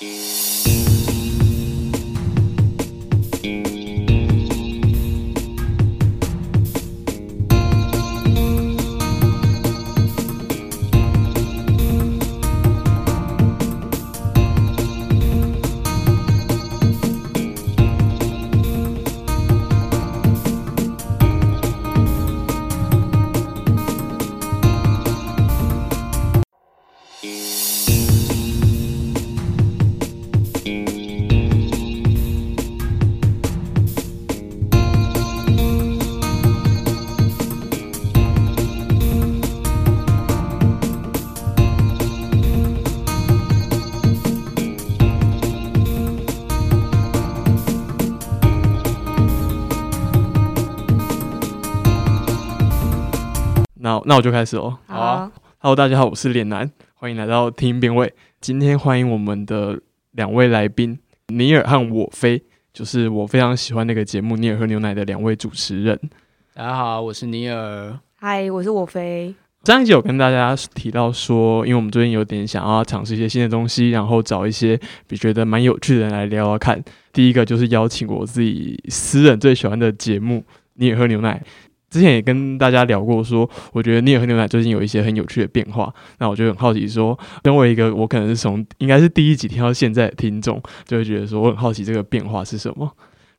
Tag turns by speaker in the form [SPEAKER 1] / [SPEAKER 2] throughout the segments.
[SPEAKER 1] 那那我就开始哦。
[SPEAKER 2] 好啊
[SPEAKER 1] ，Hello，大家好，我是脸男，欢迎来到听辩位。今天欢迎我们的两位来宾尼尔和我飞，就是我非常喜欢那个节目《尼尔喝牛奶》的两位主持人。
[SPEAKER 3] 大家好，我是尼尔。
[SPEAKER 2] 嗨，我是我飞。
[SPEAKER 1] 上一集有跟大家提到说，因为我们最近有点想要尝试一些新的东西，然后找一些比觉得蛮有趣的人来聊聊看。第一个就是邀请我自己私人最喜欢的节目《你也喝牛奶》。之前也跟大家聊过说我觉得《你也喝牛奶》最近有一些很有趣的变化。那我就很好奇说，身为一个我可能是从应该是第一集听到现在的听众，就会觉得说我很好奇这个变化是什么。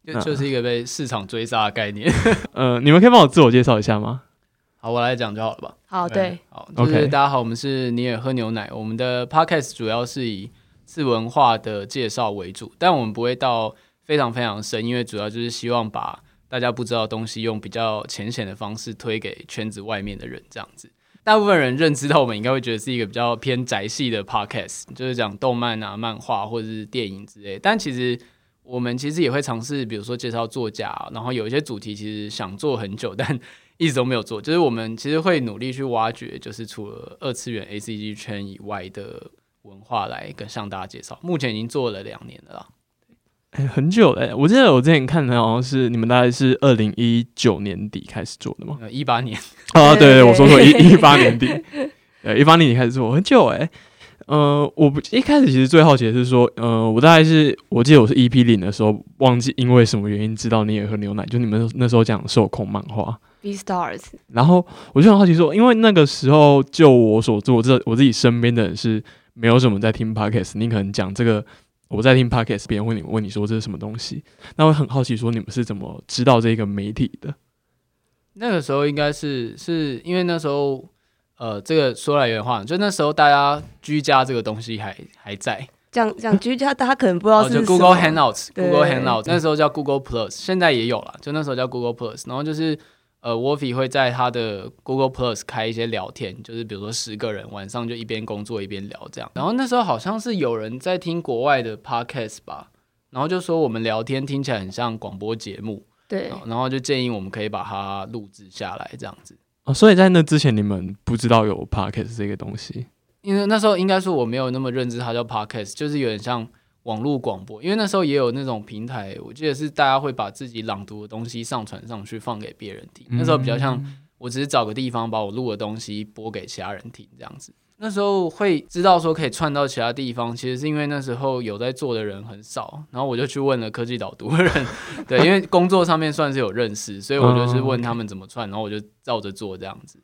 [SPEAKER 3] 就就是一个被市场追杀的概念。
[SPEAKER 1] 呃，你们可以帮我自我介绍一下吗？
[SPEAKER 3] 好，我来讲就好了吧。
[SPEAKER 2] 好，对，
[SPEAKER 3] 好，就是
[SPEAKER 1] OK
[SPEAKER 3] 大家好，我们是你也喝牛奶。我们的 podcast 主要是以次文化的介绍为主，但我们不会到非常非常深，因为主要就是希望把大家不知道东西用比较浅显的方式推给圈子外面的人，这样子。大部分人认知到我们应该会觉得是一个比较偏宅系的 podcast，就是讲动漫啊、漫画或者是电影之类。但其实我们其实也会尝试，比如说介绍作家，然后有一些主题其实想做很久，但一直都没有做。就是我们其实会努力去挖掘，就是除了二次元 A C G 圈以外的文化来跟向大家介绍。目前已经做了两年了啦。
[SPEAKER 1] 哎、很久了、我记得我之前看的好像是你们大概是二零一九年底开始做的吗？
[SPEAKER 3] 呃，一八年，
[SPEAKER 1] 啊，对对，我说错，一一八年底，呃，一八年底开始做，很久哎、呃，我不一开始其实最好奇的是说，呃，我大概是我记得我是 EP 零的时候，忘记因为什么原因知道你也喝牛奶，就你们那时候讲受控漫画
[SPEAKER 2] ，B Stars，
[SPEAKER 1] 然后我就很好奇说，因为那个时候就我所做，我这我自己身边的人是没有什么在听 podcast，你可能讲这个我在听 podcast，别人问你问你说这是什么东西，那我很好奇说你们是怎么知道这个媒体的？
[SPEAKER 3] 那个时候应该是是因为那时候，呃，这个说来有点话，就那时候大家居家这个东西还还在，
[SPEAKER 2] 讲讲居家，大家可能不知道
[SPEAKER 3] 哦，就
[SPEAKER 2] 是
[SPEAKER 3] Google Hangouts，Google Hangouts 那时候叫 Google Plus，现在也有了，就那时候叫 Google Plus，然后就是呃 w o l f y 会在他的 Google Plus 开一些聊天，就是比如说十个人晚上就一边工作一边聊这样，然后那时候好像是有人在听国外的 Podcast 吧，然后就说我们聊天听起来很像广播节目，
[SPEAKER 2] 对，
[SPEAKER 3] 然后就建议我们可以把它录制下来这样子。
[SPEAKER 1] 哦，所以在那之前你们不知道有 podcast 这个东西。
[SPEAKER 3] 因为那时候应该说我没有那么认知它叫 podcast，就是有点像网络广播。因为那时候也有那种平台，我记得是大家会把自己朗读的东西上传上去放给别人听。那时候比较像我只是找个地方把我录的东西播给其他人听这样子。那时候会知道说可以串到其他地方，其实是因为那时候有在做的人很少，然后我就去问了科技导读的人，对，因为工作上面算是有认识，所以我就是问他们怎么串，然后我就照着做这样子。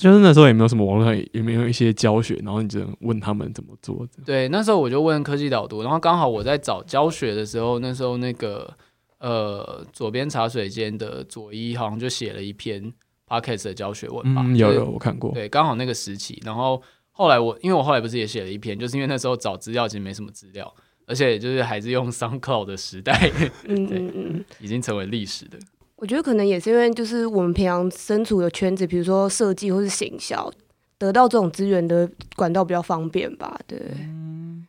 [SPEAKER 1] 就是那时候也没有什么网络上也也没有一些教学，然后你只能问他们怎么做的。
[SPEAKER 3] 对，那时候我就问科技导读，然后刚好我在找教学的时候，那时候那个呃左边茶水间的左一好像就写了一篇 podcast 的教学文吧，
[SPEAKER 1] 嗯，有
[SPEAKER 3] 就是
[SPEAKER 1] 有我看过。
[SPEAKER 3] 对，刚好那个时期，然后后来我因为我后来不是也写了一篇，就是因为那时候找资料其实没什么资料，而且就是还是用 SoundCloud 的时代，
[SPEAKER 2] 嗯
[SPEAKER 3] 对
[SPEAKER 2] 嗯嗯。
[SPEAKER 3] 已经成为历史的。
[SPEAKER 2] 我觉得可能也是因为就是我们平常身处的圈子，比如说设计或是行销，得到这种资源的管道比较方便吧。对，嗯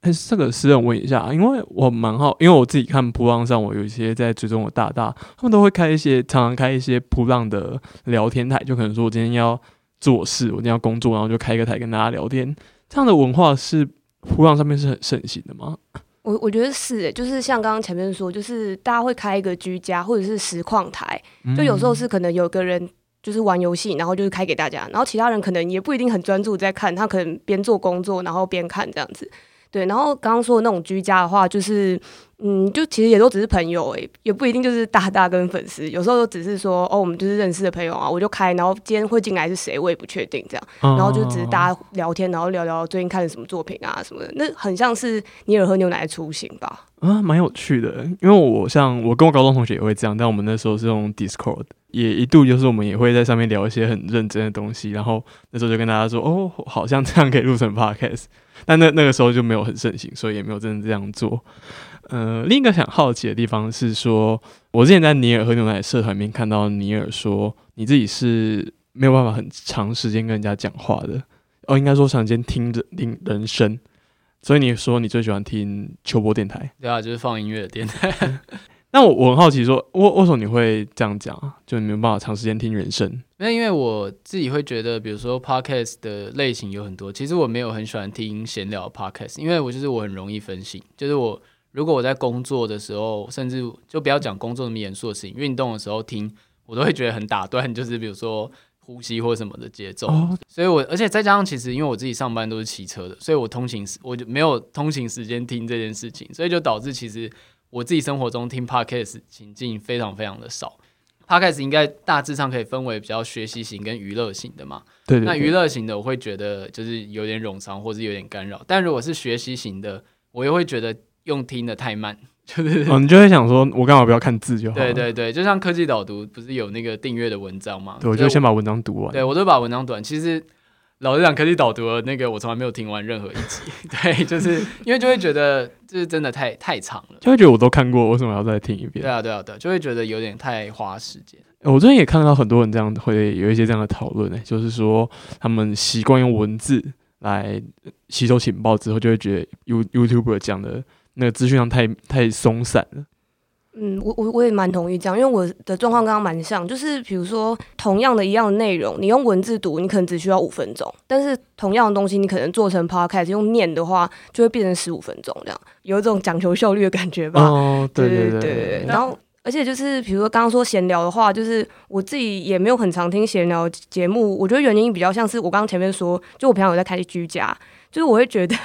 [SPEAKER 1] 哎，这个私人问一下，因为我蛮好，因为我自己看扑浪上，我有一些在追踪的大大，他们都会开一些，常常开一些扑浪的聊天台，就可能说我今天要做事，我今天要工作，然后就开一个台跟大家聊天。这样的文化是扑浪上面是很盛行的吗？
[SPEAKER 2] 我我觉得是欸，就是像刚刚前面说，就是大家会开一个居家或者是实况台，就有时候是可能有个人就是玩游戏，然后就是开给大家，然后其他人可能也不一定很专注在看，他可能边做工作然后边看这样子。对，然后刚刚说的那种居家的话，就是。嗯，就其实也都只是朋友诶，也不一定就是大大跟粉丝，有时候都只是说哦，我们就是认识的朋友啊，我就开，然后今天会进来是谁，我也不确定这样，然后就只是大家聊天，然后聊聊最近看了什么作品啊什么的，那很像是尼尔喝牛奶的雏形吧？
[SPEAKER 1] 啊，蛮有趣的，因为我像我跟我高中同学也会这样，但我们那时候是用 Discord，也一度就是我们也会在上面聊一些很认真的东西，然后那时候就跟大家说哦，好像这样可以录成 Podcast，但那那个时候就没有很盛行，所以也没有真的这样做。呃，另一个想好奇的地方是说，我之前在尼尔喝牛奶社团里面看到尼尔说，你自己是没有办法很长时间跟人家讲话的，哦，应该说长时间听着听人声，所以你说你最喜欢听秋波电台，
[SPEAKER 3] 对啊，就是放音乐的电台。
[SPEAKER 1] 那我我很好奇说，为为什么你会这样讲啊？就没有办法长时间听人声？
[SPEAKER 3] 那因为我自己会觉得，比如说 podcast 的类型有很多，其实我没有很喜欢听闲聊 podcast，因为我就是我很容易分心，就是我。如果我在工作的时候，甚至就不要讲工作那么严肃的事情，运动的时候听，我都会觉得很打断，就是比如说呼吸或什么的节奏。所以我而且再加上，其实因为我自己上班都是骑车的，所以我通勤时我就没有通勤时间听这件事情，所以就导致其实我自己生活中听 podcast 情境非常非常的少。podcast 应该大致上可以分为比较学习型跟娱乐型的嘛？
[SPEAKER 1] 对。
[SPEAKER 3] 那娱乐型的我会觉得就是有点冗长或者有点干扰，但如果是学习型的，我又会觉得。用听的太慢，就是
[SPEAKER 1] 哦，你就会想说，我干嘛不要看字就好？
[SPEAKER 3] 对对对，就像科技导读不是有那个订阅的文章嘛？
[SPEAKER 1] 对，我就先把文章读完。
[SPEAKER 3] 对我都把文章读完。其实老实讲，科技导读的那个我从来没有听完任何一集。对，就是因为就会觉得这是真的太太长了，
[SPEAKER 1] 就会觉得我都看过，为什么要再听一遍？
[SPEAKER 3] 对啊对啊对，就会觉得有点太花时间。
[SPEAKER 1] 我最近也看到很多人这样会有一些这样的讨论呢，就是说他们习惯用文字来吸收情报之后，就会觉得 You YouTuber 讲的。那个资讯量太太松散了。
[SPEAKER 2] 嗯，我我我也蛮同意这样，因为我的状况刚刚蛮像，就是比如说同样的一样的内容，你用文字读，你可能只需要五分钟，但是同样的东西，你可能做成 podcast 用念的话，就会变成十五分钟这样，有一种讲求效率的感觉吧。
[SPEAKER 1] 哦，对对对
[SPEAKER 2] 对。然后，而且就是比如说刚刚说闲聊的话，就是我自己也没有很常听闲聊节目，我觉得原因比较像是我刚刚前面说，就我平常有在开居家。就是我会觉得，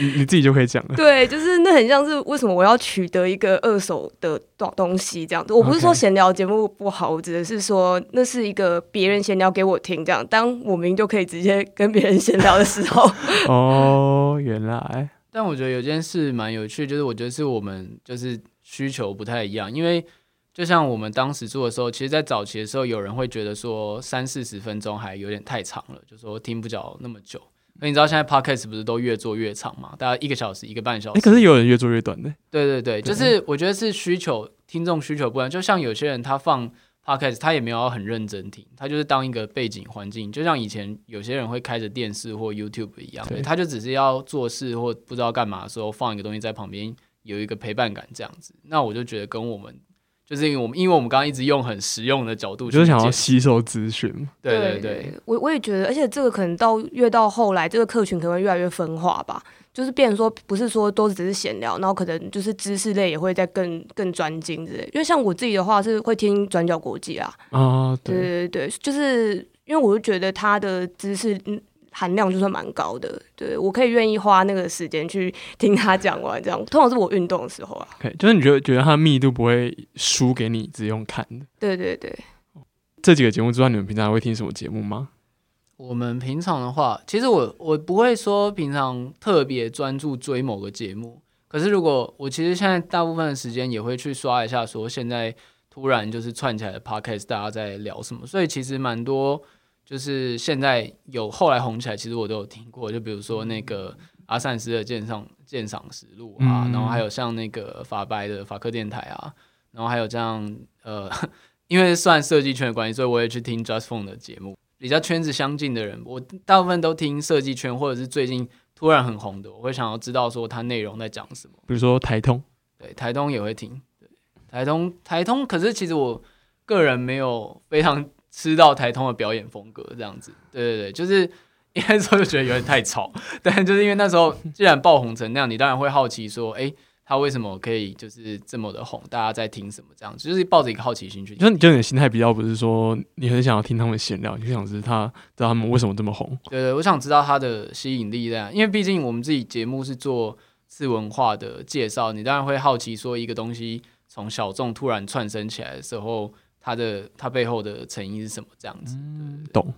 [SPEAKER 1] 你你自己就可以讲了。
[SPEAKER 2] 对，就是那很像是为什么我要取得一个二手的东东西这样子。我不是说闲聊节目不好，我指的是说那是一个别人闲聊给我听这样。当我明明就可以直接跟别人闲聊的时候。
[SPEAKER 1] 哦，原来。
[SPEAKER 3] 但我觉得有件事蛮有趣，就是我觉得是我们就是需求不太一样，因为就像我们当时做的时候，其实，在早期的时候，有人会觉得说三四十分钟还有点太长了，就说听不了那么久。那你知道现在 podcast 不是都越做越长嘛？大概一个小时、一个半小时。
[SPEAKER 1] 哎，可是有人越做越短的。
[SPEAKER 3] 对对对，就是我觉得是需求，听众需求不一样。就像有些人他放 podcast，他也没有要很认真听，他就是当一个背景环境。就像以前有些人会开着电视或 YouTube 一样，他就只是要做事或不知道干嘛的时候放一个东西在旁边，有一个陪伴感这样子。那我就觉得跟我们。就是因为我们，因为我们刚刚一直用很实用的角度，
[SPEAKER 1] 就是想要吸收资讯。
[SPEAKER 3] 对对对，
[SPEAKER 2] 我我也觉得，而且这个可能到越到后来，这个客群可能会越来越分化吧。就是变成说，不是说都只是闲聊，然后可能就是知识类也会在更更专精之类。因为像我自己的话，是会听转角国际啊。
[SPEAKER 1] 啊，
[SPEAKER 2] 对对对，就是因为我就觉得他的知识。含量就算蛮高的，对我可以愿意花那个时间去听他讲完，这样通常是我运动的时候啊。
[SPEAKER 1] OK，就是你觉得觉得它的密度不会输给你只用看的。
[SPEAKER 2] 对对对。
[SPEAKER 1] 这几个节目之外，你们平常会听什么节目吗？
[SPEAKER 3] 我们平常的话，其实我我不会说平常特别专注追某个节目，可是如果我其实现在大部分的时间也会去刷一下，说现在突然就是串起来的 podcast，大家在聊什么，所以其实蛮多。就是现在有后来红起来，其实我都有听过。就比如说那个阿善斯的鉴赏鉴赏实录啊，然后还有像那个法白的法科电台啊，然后还有这样呃，因为算设计圈的关系，所以我也去听 Just Phone 的节目。比较圈子相近的人，我大部分都听设计圈，或者是最近突然很红的，我会想要知道说它内容在讲什么。
[SPEAKER 1] 比如说台通，
[SPEAKER 3] 对台通也会听，对台通台通，可是其实我个人没有非常。吃到台通的表演风格这样子，对对对，就是一开始就觉得有点太吵，但就是因为那时候既然爆红成那样，你当然会好奇说，哎，他为什么可以就是这么的红？大家在听什么？这样子就是抱着一个好奇心去。
[SPEAKER 1] 就你就你的心态比较不是说你很想要听他们闲聊，你就想知他知道他们为什么这么红。
[SPEAKER 3] 对对，我想知道他的吸引力这样，因为毕竟我们自己节目是做次文化的介绍，你当然会好奇说一个东西从小众突然窜升起来的时候，它的他背后的成因是什么？这样子，
[SPEAKER 1] 懂。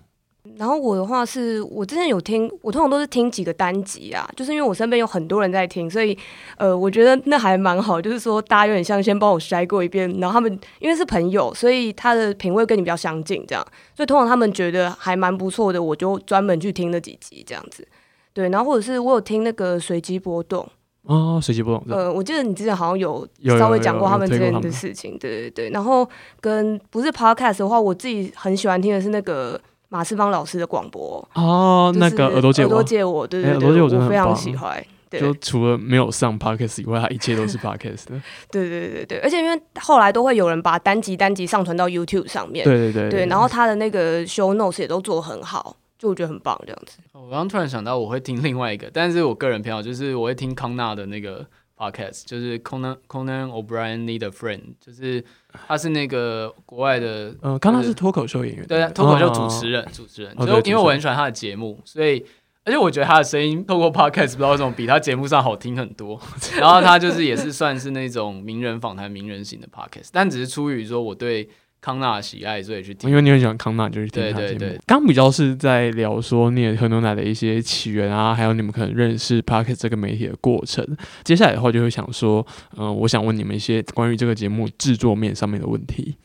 [SPEAKER 2] 然后我的话是我之前有听，我通常都是听几个单集啊，就是因为我身边有很多人在听，所以呃，我觉得那还蛮好，就是说大家有点像先帮我筛过一遍，然后他们因为是朋友，所以他的品味跟你比较相近，这样，所以通常他们觉得还蛮不错的，我就专门去听那几集这样子。对，然后或者是我有听那个随机波动，
[SPEAKER 1] 哦，随机波动，
[SPEAKER 2] 呃，我记得你之前好像有
[SPEAKER 1] 有
[SPEAKER 2] 稍微讲过他们之间的事情，对对对。然后跟不是 podcast 的话，我自己很喜欢听的是那个马世芳老师的广播，
[SPEAKER 1] 哦，那个耳朵借我。
[SPEAKER 2] 耳朵，借我，对对对，
[SPEAKER 1] 哎耳朵借我
[SPEAKER 2] 我非常喜欢。对。
[SPEAKER 1] 就除了没有上 podcast 以外，他一切都是 podcast 的。
[SPEAKER 2] 对对对对，而且因为后来都会有人把单集单集上传到 YouTube 上面，
[SPEAKER 1] 对对对。
[SPEAKER 2] 对，然后他的那个 show notes 也都做得很好，就我觉得很棒这样子。
[SPEAKER 3] 我刚刚突然想到，我会听另外一个，但是我个人偏好就是我会听康纳的那个 podcast，就是 Conan Conan O'Brien Need a Friend，就是他是那个国外的
[SPEAKER 1] 呃，康纳是脱口秀演员，
[SPEAKER 3] 对脱口秀主
[SPEAKER 1] 哦
[SPEAKER 3] 持人，主持人，
[SPEAKER 1] 哦
[SPEAKER 3] 就因为我很喜欢他的节目，所以而且我觉得他的声音透过 podcast 不知道为什么比他节目上好听很多。然后他就是也是算是那种名人访谈、名人型的 podcast，但只是出于说我对康纳的喜爱，所以去听
[SPEAKER 1] 因。为你很喜欢康纳，就去听他节目。
[SPEAKER 3] 对对对
[SPEAKER 1] 刚比较是在聊说你也喝牛奶的一些起源啊，还有你们可能认识 Pocket 这个媒体的过程。接下来的话就会想说，嗯、我想问你们一些关于这个节目制作面上面的问题。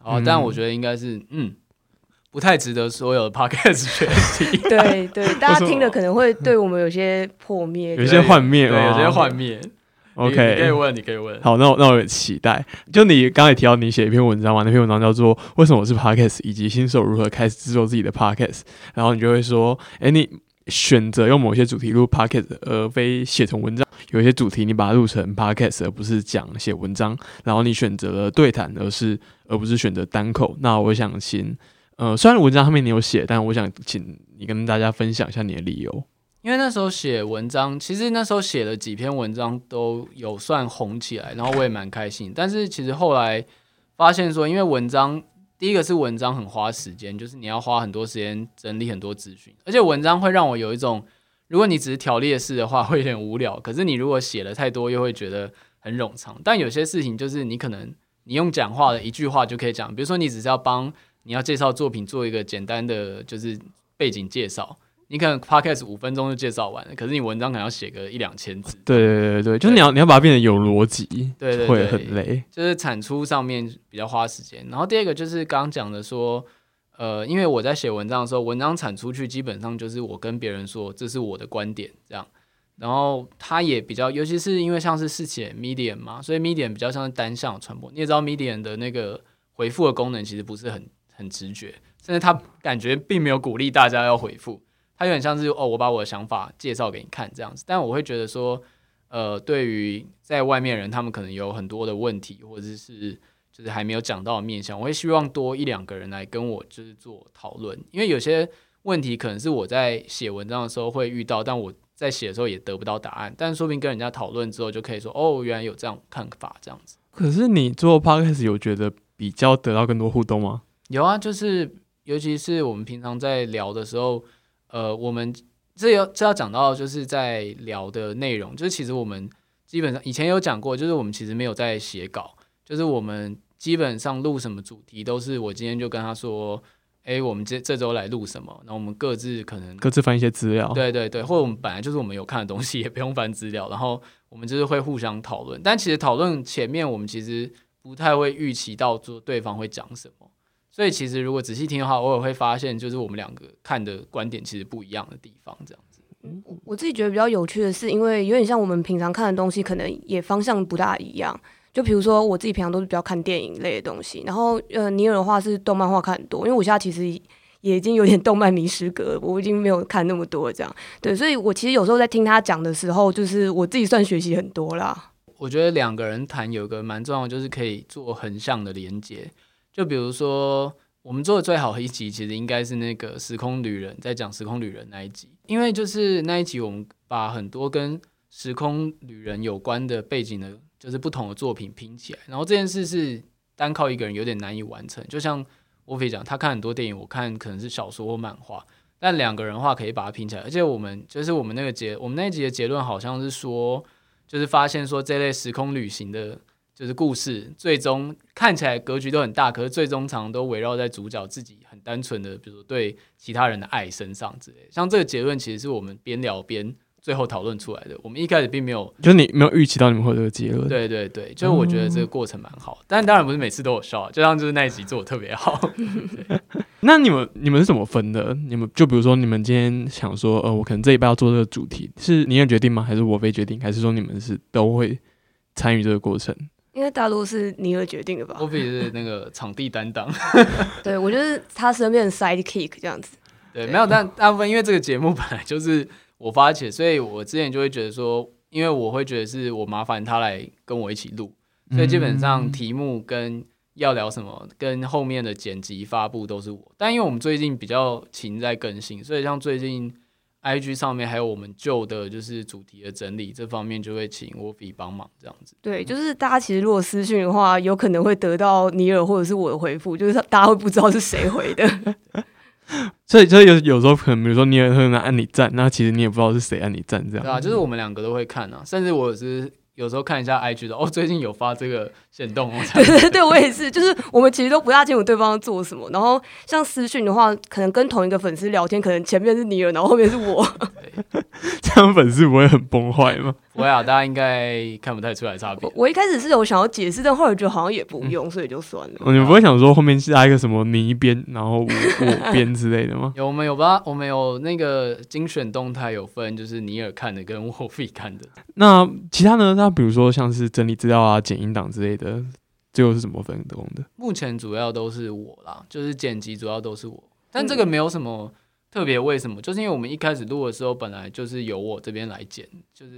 [SPEAKER 3] 哦，
[SPEAKER 1] 嗯
[SPEAKER 3] 但我觉得应该是嗯，不太值得所有的 podcast 学习。
[SPEAKER 2] 对对，大家听了可能会对我们有些破灭
[SPEAKER 1] 有一。些幻灭
[SPEAKER 3] 对，有些
[SPEAKER 1] 哦
[SPEAKER 3] 幻灭。你你可以问，你可以问。
[SPEAKER 1] 好，那我那我有期待。就你刚才提到你写一篇文章嘛，那篇文章叫做《为什么我是 Podcast》，以及新手如何开始制作自己的 Podcast。然后你就会说，哎、你选择用某些主题录 Podcast，而非写成文章；有一些主题你把它录成 Podcast，而不是讲写文章。然后你选择了对谈，而是而不是选择单口。那我想请，呃，虽然文章上面你有写，但我想请你跟大家分享一下你的理由。
[SPEAKER 3] 因为那时候写文章，其实那时候写了几篇文章都有算红起来，然后我也蛮开心。但是其实后来发现说，因为文章第一个是文章很花时间，就是你要花很多时间整理很多资讯，而且文章会让我有一种，如果你只是条列式的话，会有点无聊。可是你如果写的太多，又会觉得很冗长。但有些事情就是你可能你用讲话的一句话就可以讲，比如说你只是要帮你要介绍作品做一个简单的就是背景介绍。你可能 podcast 五分钟就介绍完了，可是你文章可能要写个一两千字，
[SPEAKER 1] 对对对对，就是你要你要把它变得有逻辑，会
[SPEAKER 3] 对对对
[SPEAKER 1] 很累。
[SPEAKER 3] 就是产出上面比较花时间。然后第二个就是刚刚讲的说，呃，因为我在写文章的时候，文章产出去基本上就是我跟别人说这是我的观点这样，然后它也比较，尤其是因为像是是写 Medium 嘛，所以 Medium 比较像是单向传播。你也知道 Medium 的那个回复的功能其实不是很很直觉，甚至它感觉并没有鼓励大家要回复。它有点像是哦，我把我的想法介绍给你看这样子，但我会觉得说，呃，对于在外面人，他们可能有很多的问题，或者是就是还没有讲到的面向，我会希望多一两个人来跟我就是做讨论，因为有些问题可能是我在写文章的时候会遇到，但我在写的时候也得不到答案，但说不定跟人家讨论之后就可以说，哦，原来有这样看法这样子。
[SPEAKER 1] 可是你做 podcast 有觉得比较得到更多互动吗？
[SPEAKER 3] 有啊，就是尤其是我们平常在聊的时候，呃，我们这要这要讲到就是在聊的内容，就是其实我们基本上以前有讲过，就是我们其实没有在写稿，就是我们基本上录什么主题都是我今天就跟他说，诶，我们这这周来录什么，然后我们各自可能
[SPEAKER 1] 各自翻一些资料。
[SPEAKER 3] 对对对，或者我们本来就是我们有看的东西，也不用翻资料，然后我们就是会互相讨论。但其实讨论前面，我们其实不太会预期到说对方会讲什么，所以其实如果仔细听的话，偶尔会发现就是我们两个看的观点其实不一样的地方，这样子。
[SPEAKER 2] 我我自己觉得比较有趣的是，因为有点像我们平常看的东西，可能也方向不大一样。就比如说我自己平常都是比较看电影类的东西，然后呃，尼尔的话是动漫画看很多，因为我现在其实也已经有点动漫迷失格了，我已经没有看那么多了这样。对，所以我其实有时候在听他讲的时候，就是我自己算学习很多啦。
[SPEAKER 3] 我觉得两个人谈有个蛮重要的，就是可以做横向的连接。就比如说，我们做的最好的一集，其实应该是那个《时空旅人》在讲《时空旅人》那一集，因为就是那一集我们把很多跟时空旅人有关的背景的，就是不同的作品拼起来，然后这件事是单靠一个人有点难以完成。就像沃菲讲，他看很多电影，我看可能是小说或漫画，但两个人的话可以把它拼起来。而且我们就是我们那个结，我们那一集的结论好像是说，就是发现说这类时空旅行的，就是故事，最终看起来格局都很大，可是最终常常都围绕在主角自己很单纯的，比如说对其他人的爱身上之类。像这个结论，其实是我们边聊边。最后讨论出来的，我们一开始并没有，
[SPEAKER 1] 就是你没有预期到你们会有这个结论。
[SPEAKER 3] 对对对，就是我觉得这个过程蛮好，但当然不是每次都有笑，就像就是那一集做的特别好。
[SPEAKER 1] 那你们你们是怎么分的？你们就比如说你们今天想说，呃，我可能这一半要做这个主题，是你也决定吗？还是我非决定？还是说你们是都会参与这个过程？
[SPEAKER 2] 因为大陆是尼尔决定的吧？
[SPEAKER 3] 我比是那个场地担当，
[SPEAKER 2] 对我就是他身边的 sidekick 这样子。
[SPEAKER 3] 对，没有，但大部分因为这个节目本来就是。我发起，所以我之前就会觉得说，因为我会觉得是我麻烦他来跟我一起录，所以基本上题目跟要聊什么，跟后面的剪辑发布都是我。但因为我们最近比较勤在更新，所以像最近 IG 上面还有我们旧的就是主题的整理这方面，就会请我比帮忙这样子。
[SPEAKER 2] 对，就是大家其实如果私讯的话，有可能会得到尼尔或者是我的回复，就是大家会不知道是谁回的。
[SPEAKER 1] 所以，所以有有时候可能，比如说尼尔会按你赞，那其实你也不知道是谁按你赞，这样。
[SPEAKER 3] 对啊，就是我们两个都会看啊，甚至我是有时候看一下 IG 的，哦，最近有发这个显动哦。
[SPEAKER 2] 对对对，我也是，就是我们其实都不大清楚对方做什么。然后像私讯的话，可能跟同一个粉丝聊天，可能前面是尼尔，然后后面是我。
[SPEAKER 1] 这样粉丝不会很崩坏吗？
[SPEAKER 3] 不会啊，大家应该看不太出来差别。
[SPEAKER 2] 我一开始是有想要解释，但后来觉得好像也不用，所以就算了。
[SPEAKER 1] 你们不会想说后面加一个什么你一边，然后我 我边之类的吗？
[SPEAKER 3] 有，我们有吧？我们有那个精选动态有分，就是尼尔看的跟我自己看的。
[SPEAKER 1] 那其他呢？那比如说像是整理资料啊、剪音档之类的，最后是怎么分工的？
[SPEAKER 3] 目前主要都是我啦，就是剪辑主要都是我，但这个没有什么。特别为什么？就是因为我们一开始录的时候，本来就是由我这边来剪，就是，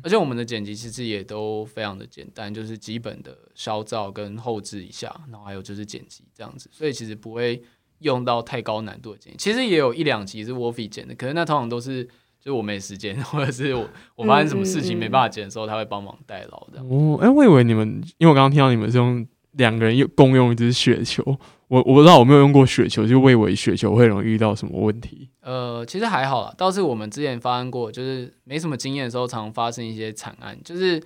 [SPEAKER 3] 而且我们的剪辑其实也都非常的简单，就是基本的消噪跟后置一下，然后还有就是剪辑这样子，所以其实不会用到太高难度的剪辑。其实也有一两集是 Wolfie 剪的，可是那通常都是就是我没时间，或者是我我发生什么事情没办法剪的时候，他会帮忙代劳的。
[SPEAKER 1] 哦，哎，我以为你们，因为我刚刚听到你们是用两个人用共用一只雪球。我我不知道我没有用过雪球，就我以为雪球会容易遇到什么问题。
[SPEAKER 3] 呃，其实还好啦，倒是我们之前发生过，就是没什么经验的时候，常发生一些惨案。就是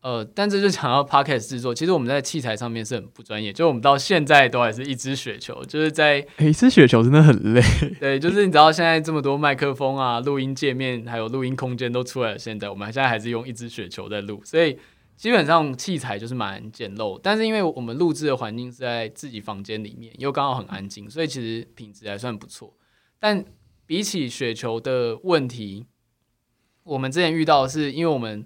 [SPEAKER 3] 呃，但这就讲到 podcast 制作，其实我们在器材上面是很不专业，就我们到现在都还是一只雪球，就是在
[SPEAKER 1] 一只雪球真的很累。
[SPEAKER 3] 对，就是你知道现在这么多麦克风啊、录音界面还有录音空间都出来了，现在我们现在还是用一只雪球在录，所以。基本上器材就是蛮简陋，但是因为我们录制的环境是在自己房间里面，又刚好很安静，所以其实品质还算不错。但比起雪球的问题，我们之前遇到的是，因为我们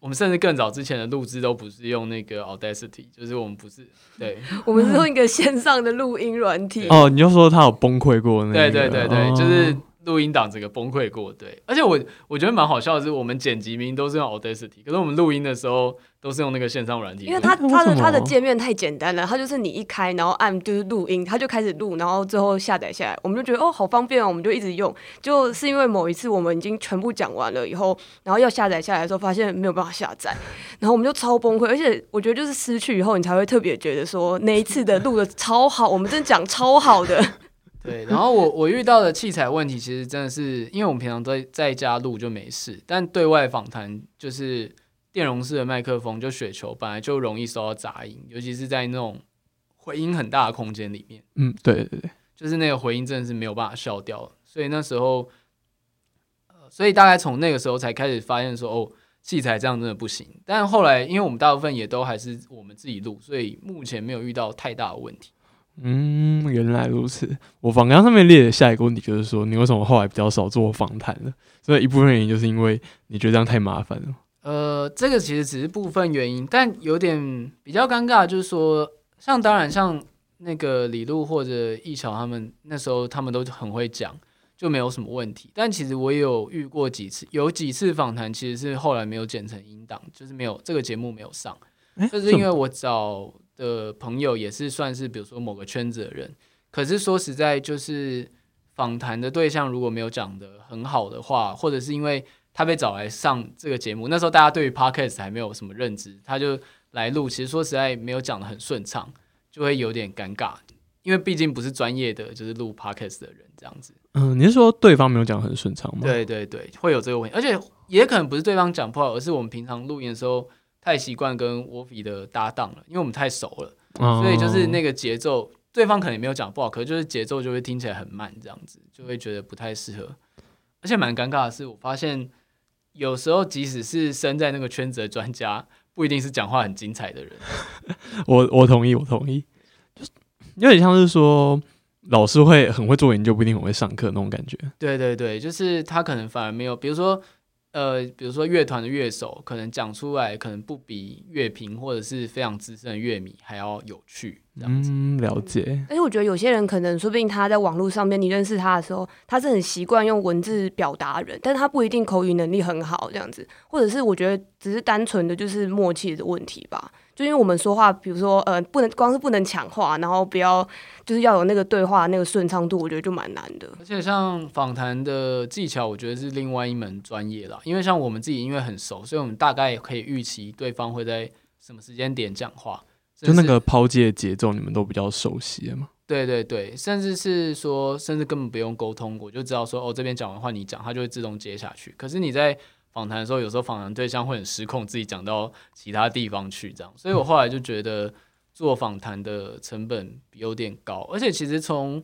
[SPEAKER 3] 我们甚至更早之前的录制都不是用那个 Audacity，就是我们不是对，
[SPEAKER 2] 我们是用一个线上的录音软体。
[SPEAKER 1] 哦，你就说他有崩溃过那？
[SPEAKER 3] 对对对对，就是。录音档整个崩溃过，对，而且我我觉得蛮好笑的是，我们剪辑明明都是用 Audacity，可是我们录音的时候都是用那个线上软体，
[SPEAKER 2] 因为它它的它的界面太简单了，它就是你一开，然后按就是录音，它就开始录，然后最后下载下来，我们就觉得哦好方便哦，我们就一直用，就是因为某一次我们已经全部讲完了以后，然后要下载下来的时候，发现没有办法下载，然后我们就超崩溃，而且我觉得就是失去以后，你才会特别觉得说那一次的录的超好，我们真的讲超好的。
[SPEAKER 3] 对，然后我我遇到的器材问题，其实真的是因为我们平常在在家录就没事，但对外访谈就是电容式的麦克风，就雪球本来就容易收到杂音，尤其是在那种回音很大的空间里面。
[SPEAKER 1] 嗯，对对对，
[SPEAKER 3] 就是那个回音真的是没有办法消掉，所以那时候，呃，所以大概从那个时候才开始发现说，哦，器材这样真的不行。但后来，因为我们大部分也都还是我们自己录，所以目前没有遇到太大的问题。
[SPEAKER 1] 嗯，原来如此。我访谈上面列的下一个问题就是说，你为什么后来比较少做访谈了？所以一部分原因就是因为你觉得这样太麻烦了。
[SPEAKER 3] 呃，这个其实只是部分原因，但有点比较尴尬，就是说，像当然像那个李璐或者易桥他们那时候他们都很会讲，就没有什么问题。但其实我也有遇过几次，有几次访谈其实是后来没有剪成音档，就是没有这个节目没有上，就是因为我找。的朋友也是算是，比如说某个圈子的人，可是说实在，就是访谈的对象如果没有讲的很好的话，或者是因为他被找来上这个节目，那时候大家对于 podcast 还没有什么认知，他就来录，其实说实在没有讲的很顺畅，就会有点尴尬。因为毕竟不是专业的，就是录 podcast 的人这样子。
[SPEAKER 1] 嗯，你是说对方没有讲很顺畅吗？
[SPEAKER 3] 对对对，会有这个问题，而且也可能不是对方讲不好，而是我们平常录音的时候太习惯跟 wolfi 的搭档了，因为我们太熟了，
[SPEAKER 1] 哦，
[SPEAKER 3] 所以就是那个节奏，对方可能也没有讲不好，可是就是节奏就会听起来很慢，这样子就会觉得不太适合。而且蛮尴尬的是，我发现有时候即使是身在那个圈子的专家，不一定是讲话很精彩的人。
[SPEAKER 1] 我我同意，我同意，就是有点像是说老师会很会做研究，不一定很会上课那种感觉。
[SPEAKER 3] 对对对，就是他可能反而没有，比如说。呃，比如说乐团的乐手，可能讲出来可能不比乐评或者是非常资深的乐迷还要有趣，这样子。
[SPEAKER 1] 嗯，了解。
[SPEAKER 2] 而且我觉得有些人可能，说不定他在网络上面，你认识他的时候，他是很习惯用文字表达人，但是他不一定口语能力很好，这样子，或者是我觉得只是单纯的就是默契的问题吧。就因为我们说话，比如说呃，不能光是不能抢话，然后不要就是要有那个对话那个顺畅度，我觉得就蛮难的。
[SPEAKER 3] 而且像访谈的技巧，我觉得是另外一门专业啦。因为像我们自己因为很熟，所以我们大概可以预期对方会在什么时间点讲话。
[SPEAKER 1] 就那个抛接节奏，你们都比较熟悉吗？
[SPEAKER 3] 对对对，甚至是说，甚至根本不用沟通，我就知道说，哦，这边讲完话你讲，它就会自动接下去。可是你在访谈的时候，有时候访谈对象会很失控，自己讲到其他地方去，这样。所以我后来就觉得做访谈的成本有点高，而且其实从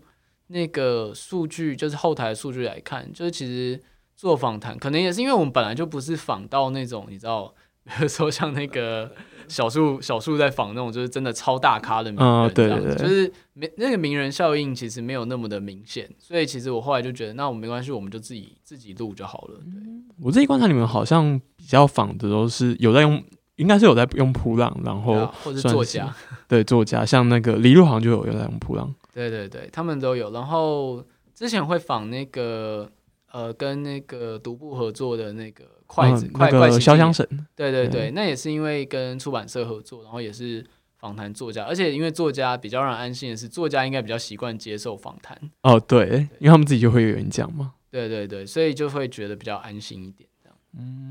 [SPEAKER 3] 那个数据，就是后台数据来看，就是其实做访谈可能也是因为我们本来就不是访到那种，你知道，比 如说像那个小树小树在仿那种，就是真的超大咖的名人，
[SPEAKER 1] 对对对，
[SPEAKER 3] 就是没那个名人效应其实没有那么的明显，所以其实我后来就觉得，那我没关系，我们就自己自己录就好了，对。
[SPEAKER 1] 我自己观察，你们好像比较仿的都是有在用，应该是有在用普朗，然后
[SPEAKER 3] 或者作家，
[SPEAKER 1] 对作家，像那个李路好像就有有在用普朗，
[SPEAKER 3] 对对对，他们都有。然后之前会仿那个呃，跟那个独步合作的那个筷子，
[SPEAKER 1] 那个潇湘神，
[SPEAKER 3] 对对对，那也是因为跟出版社合作，然后也是访谈作家，而且因为作家比较让人安心的是，作家应该比较习惯接受访谈。
[SPEAKER 1] 哦，对，因为他们自己就会有人讲嘛。
[SPEAKER 3] 对对对，所以就会觉得比较安心一点。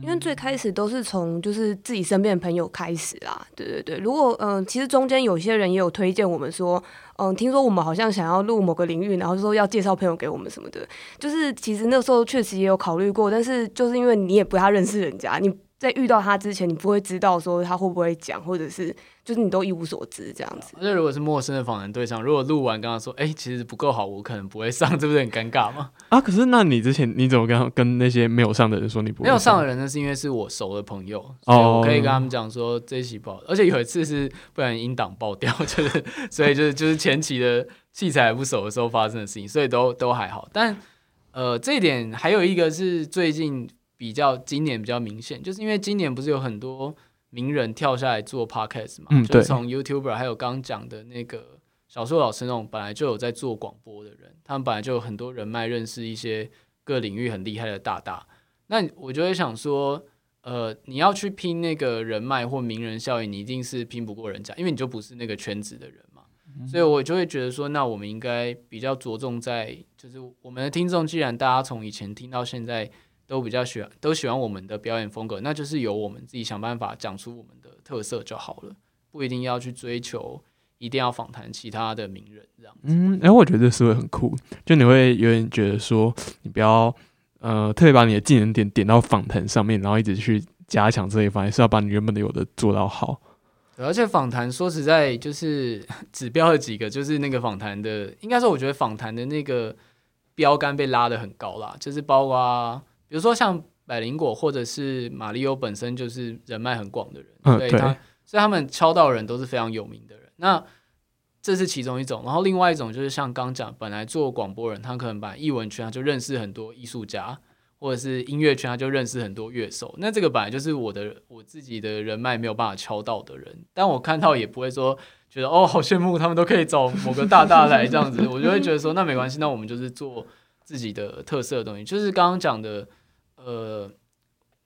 [SPEAKER 2] 因为最开始都是从就是自己身边的朋友开始啦。对对对，如果嗯，其实中间有些人也有推荐我们说，嗯，听说我们好像想要录某个领域，然后说要介绍朋友给我们什么的。就是其实那时候确实也有考虑过，但是就是因为你也不太认识人家，你。在遇到他之前，你不会知道说他会不会讲，或者是就是你都一无所知这样子。
[SPEAKER 3] 那如果是陌生的访谈对象，如果录完跟他说，哎，其实不够好，我可能不会上，这不是很尴尬吗？
[SPEAKER 1] 啊，可是那你之前你怎么跟跟那些没有上的人说你不
[SPEAKER 3] 没有上的人呢？是因为是我熟的朋友，所以我可以跟他们讲说这一期爆，而且有一次是不然音档爆掉，就是所以就是就是前期的器材不熟的时候发生的事情，所以都都还好。但呃，这一点还有一个是最近。比较今年比较明显，就是因为今年不是有很多名人跳下来做 podcast 嘛，
[SPEAKER 1] 嗯，
[SPEAKER 3] 就是从 YouTuber 还有刚刚讲的那个小说老师那种本来就有在做广播的人，他们本来就有很多人脉，认识一些各领域很厉害的大大。那我就会想说，呃，你要去拼那个人脉或名人效应，你一定是拼不过人家，因为你就不是那个圈子的人嘛。所以我就会觉得说，那我们应该比较着重在，就是我们的听众，既然大家从以前听到现在。都比较喜欢，都喜欢我们的表演风格，那就是由我们自己想办法讲出我们的特色就好了，不一定要去追求，一定要访谈其他的名人这样。
[SPEAKER 1] 嗯，哎，我觉得这思维很酷，就你会有点觉得说，你不要呃特别把你的技能点点到访谈上面，然后一直去加强这一方，是要把你原本的有的做到好。
[SPEAKER 3] 而且访谈说实在，就是 指标的几个，就是那个访谈的，应该说我觉得访谈的那个标杆被拉得很高啦，就是包括。比如说像百灵果或者是马里欧本身就是人脉很广的人，
[SPEAKER 1] 所以
[SPEAKER 3] 他所以他们敲到人都是非常有名的人。那这是其中一种，然后另外一种就是像刚讲，本来做广播人，他可能把艺文圈他就认识很多艺术家，或者是音乐圈他就认识很多乐手。那这个本来就是我的我自己的人脉没有办法敲到的人，但我看到也不会说觉得哦好羡慕，他们都可以找某个大大来这样子，我就会觉得说那没关系，那我们就是做自己的特色的东西，就是刚刚讲的。呃，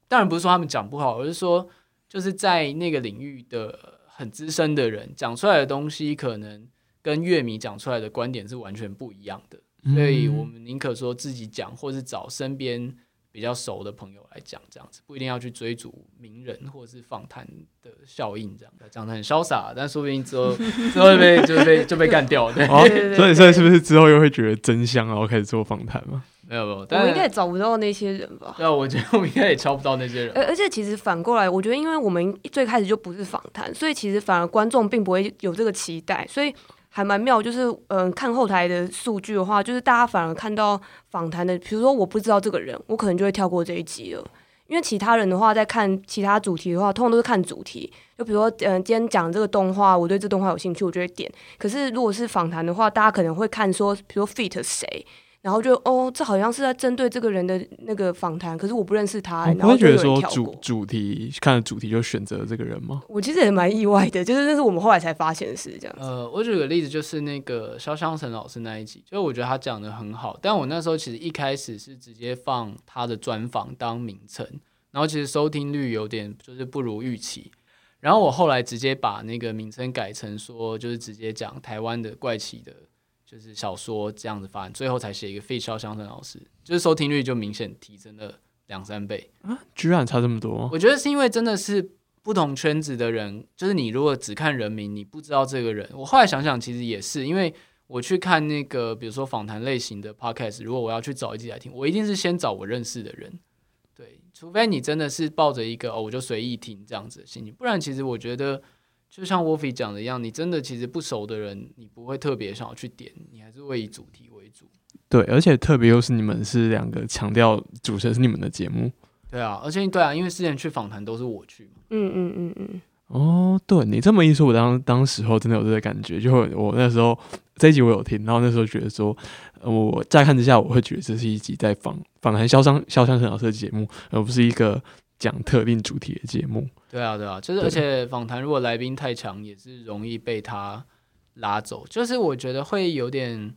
[SPEAKER 3] 当然不是说他们讲不好，而是说就是在那个领域的很资深的人讲出来的东西，可能跟乐迷讲出来的观点是完全不一样的。所以我们宁可说自己讲，或是找身边比较熟的朋友来讲，这样子不一定要去追逐名人或者是访谈的效应，这样讲的很潇洒，但说不定之后 之后被就被就被干掉，对，
[SPEAKER 1] 哦
[SPEAKER 2] 对对，对
[SPEAKER 1] 所以所以是不是之后又会觉得真香，然后开始做访谈嘛？
[SPEAKER 3] 没有没有，
[SPEAKER 2] 我
[SPEAKER 3] 但
[SPEAKER 2] 们应该也找不到那些人吧。
[SPEAKER 3] 对啊，我觉得我们应该也敲不到那些人。
[SPEAKER 2] 而而且其实反过来，我觉得因为我们最开始就不是访谈，所以其实反而观众并不会有这个期待，所以还蛮妙。就是嗯，看后台的数据的话，就是大家反而看到访谈的，比如说我不知道这个人，我可能就会跳过这一集了。因为其他人的话，在看其他主题的话，通常都是看主题。就比如说，嗯、今天讲这个动画，我对这动画有兴趣，我就会点。可是如果是访谈的话，大家可能会看说，比如说 fit 谁，然后就哦，这好像是在针对这个人的那个访谈，可是我不认识他、
[SPEAKER 1] 我
[SPEAKER 2] 然后就有
[SPEAKER 1] 不会觉得说。主主题看了主题就选择这个人吗？
[SPEAKER 2] 我其实也蛮意外的，就是那是我们后来才发现的事，这样子。
[SPEAKER 3] 呃，我举个例子，就是那个肖湘成老师那一集，就是我觉得他讲的很好，但我那时候其实一开始是直接放他的专访当名称，然后其实收听率有点就是不如预期，然后我后来直接把那个名称改成说，就是直接讲台湾的怪奇的，就是小说这样子发展，最后才写一个废肖湘成老师，就是收听率就明显提升了两三倍啊。
[SPEAKER 1] 居然差这么多？
[SPEAKER 3] 我觉得是因为真的是不同圈子的人，就是你如果只看人名，你不知道这个人。我后来想想，其实也是因为我去看那个，比如说访谈类型的 podcast，如果我要去找一集来听，我一定是先找我认识的人。对，除非你真的是抱着一个哦，我就随意听这样子的心情，不然其实我觉得，就像 Wolfie 讲的一样，你真的其实不熟的人，你不会特别想要去点，你还是会以主题为主。
[SPEAKER 1] 对，而且特别又是你们是两个强调主持人是你们的节目
[SPEAKER 3] 对啊，而且对啊，因为之前去访谈都是我去嘛。
[SPEAKER 2] 嗯嗯嗯嗯，
[SPEAKER 1] 哦。对你这么一说，我当当时候真的有这个感觉，就会我那时候这一集我有听，然后那时候觉得说，呃我乍看之下我会觉得这是一集在访访谈肖商肖湘成老师的节目，而不是一个讲特定主题的节目。
[SPEAKER 3] 对啊，对啊，就是而且访谈如果来宾太强，也是容易被他拉走。就是我觉得会有点，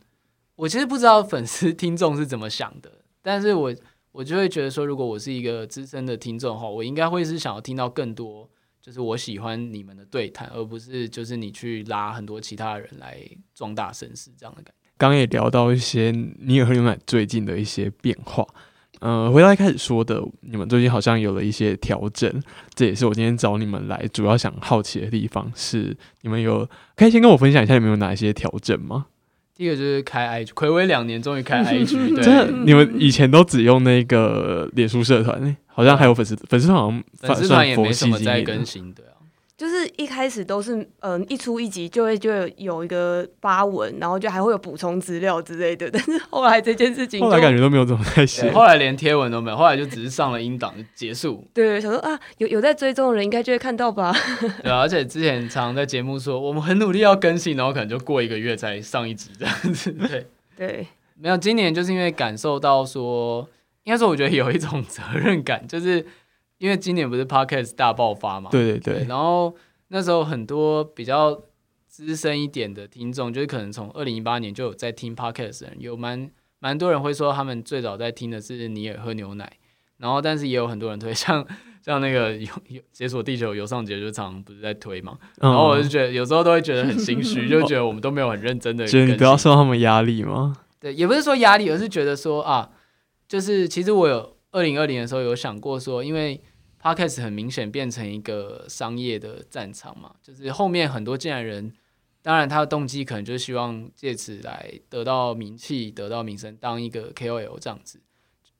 [SPEAKER 3] 我其实不知道粉丝听众是怎么想的，但是我我就会觉得说，如果我是一个资深的听众的话，我应该会是想要听到更多，就是我喜欢你们的对谈，而不是就是你去拉很多其他人来壮大声势这样的感觉。
[SPEAKER 1] 刚刚也聊到一些尼尔和牛奶最近的一些变化。呃，回到一开始说的，你们最近好像有了一些调整，这也是我今天找你们来主要想好奇的地方。是你们有可以先跟我分享一下，你们有哪一些调整吗？
[SPEAKER 3] 第一个就是开 IG，暌违两年终于开 IG，对，
[SPEAKER 1] 真的，你们以前都只用那个脸书社团、欸，好像还有粉丝粉丝团，好像
[SPEAKER 3] 粉丝团也没
[SPEAKER 1] 佛
[SPEAKER 3] 什么在更新，对啊。
[SPEAKER 2] 就是一开始都是嗯、一出一集就会就会有一个发文，然后就还会有补充资料之类的。但是后来这件事情就
[SPEAKER 1] 后来感觉都没有怎么在
[SPEAKER 3] 对，
[SPEAKER 1] 写。
[SPEAKER 3] 后来连贴文都没有，后来就只是上了音档就结束。
[SPEAKER 2] 对想说啊，有有在追踪的人应该就会看到吧。
[SPEAKER 3] 对啊，而且之前常常在节目说我们很努力要更新，然后可能就过一个月才上一集这样子。对，
[SPEAKER 2] 对，
[SPEAKER 3] 没有，今年就是因为感受到说，应该说我觉得有一种责任感，就是因为今年不是 podcast 大爆发嘛，
[SPEAKER 1] 对对对，
[SPEAKER 3] 然后那时候很多比较资深一点的听众，就是可能从二零一八年就有在听 podcast 的人，有蛮蛮多人会说他们最早在听的是尼尔喝牛奶，然后但是也有很多人推 像像那个有有解锁地球游上节就常常不是在推嘛，然后我就
[SPEAKER 1] 嗯，
[SPEAKER 3] 觉得有时候都会觉得很心虚，就觉得我们都没有很认真的，
[SPEAKER 1] 觉得你不要受他们压力吗？
[SPEAKER 3] 对，也不是说压力，而是觉得说啊，就是其实我有二零二零的时候有想过说，因为 podcast 很明显变成一个商业的战场嘛，就是后面很多进来人，当然他的动机可能就是希望借此来得到名气、得到名声，当一个 KOL 这样子。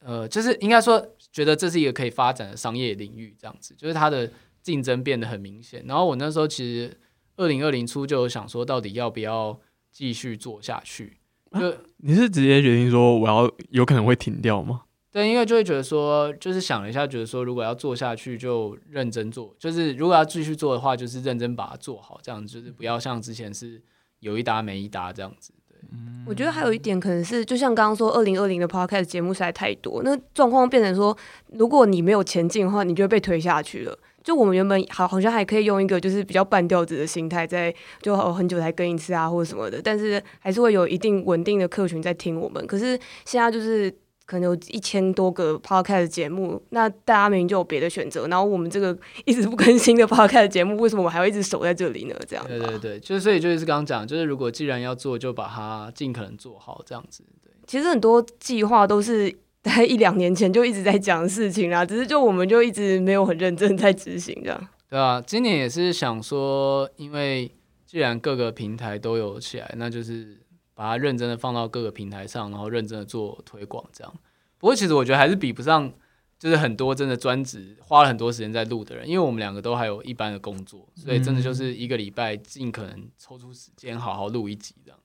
[SPEAKER 3] 呃，就是应该说，觉得这是一个可以发展的商业领域，这样子，就是它的竞争变得很明显。然后我那时候其实二零二零初就有想说，到底要不要继续做下去？就
[SPEAKER 1] 你是直接决定说我要有可能会停掉吗？
[SPEAKER 3] 对，因为就会觉得说，就是想了一下，觉得说，如果要做下去，就认真做；就是如果要继续做的话，就是认真把它做好，这样子就是不要像之前是有一搭没一搭这样子。对，
[SPEAKER 2] 我觉得还有一点可能是，就像刚刚说，二零二零的 podcast 节目实在太多，那状况变成说，如果你没有前进的话，你就会被推下去了。就我们原本好好像还可以用一个就是比较半吊子的心态在，就哦很久才更一次啊或者什么的，但是还是会有一定稳定的客群在听我们。可是现在就是可能有一千多个 podcast 节目，那大家明明就有别的选择，然后我们这个一直不更新的 podcast 节目，为什么我们还要一直守在这里呢？这样
[SPEAKER 3] 对对对，就是所以就是刚刚讲，就是如果既然要做，就把它尽可能做好，这样子。对，
[SPEAKER 2] 其实很多计划都是大概一两年前就一直在讲的事情啦，只是就我们就一直没有很认真在执行这样。
[SPEAKER 3] 对啊，今年也是想说，因为既然各个平台都有起来，那就是把它认真的放到各个平台上，然后认真的做推广这样。不过其实我觉得还是比不上，就是很多真的专职花了很多时间在录的人，因为我们两个都还有一般的工作，所以真的就是一个礼拜尽可能抽出时间好好录一集这样。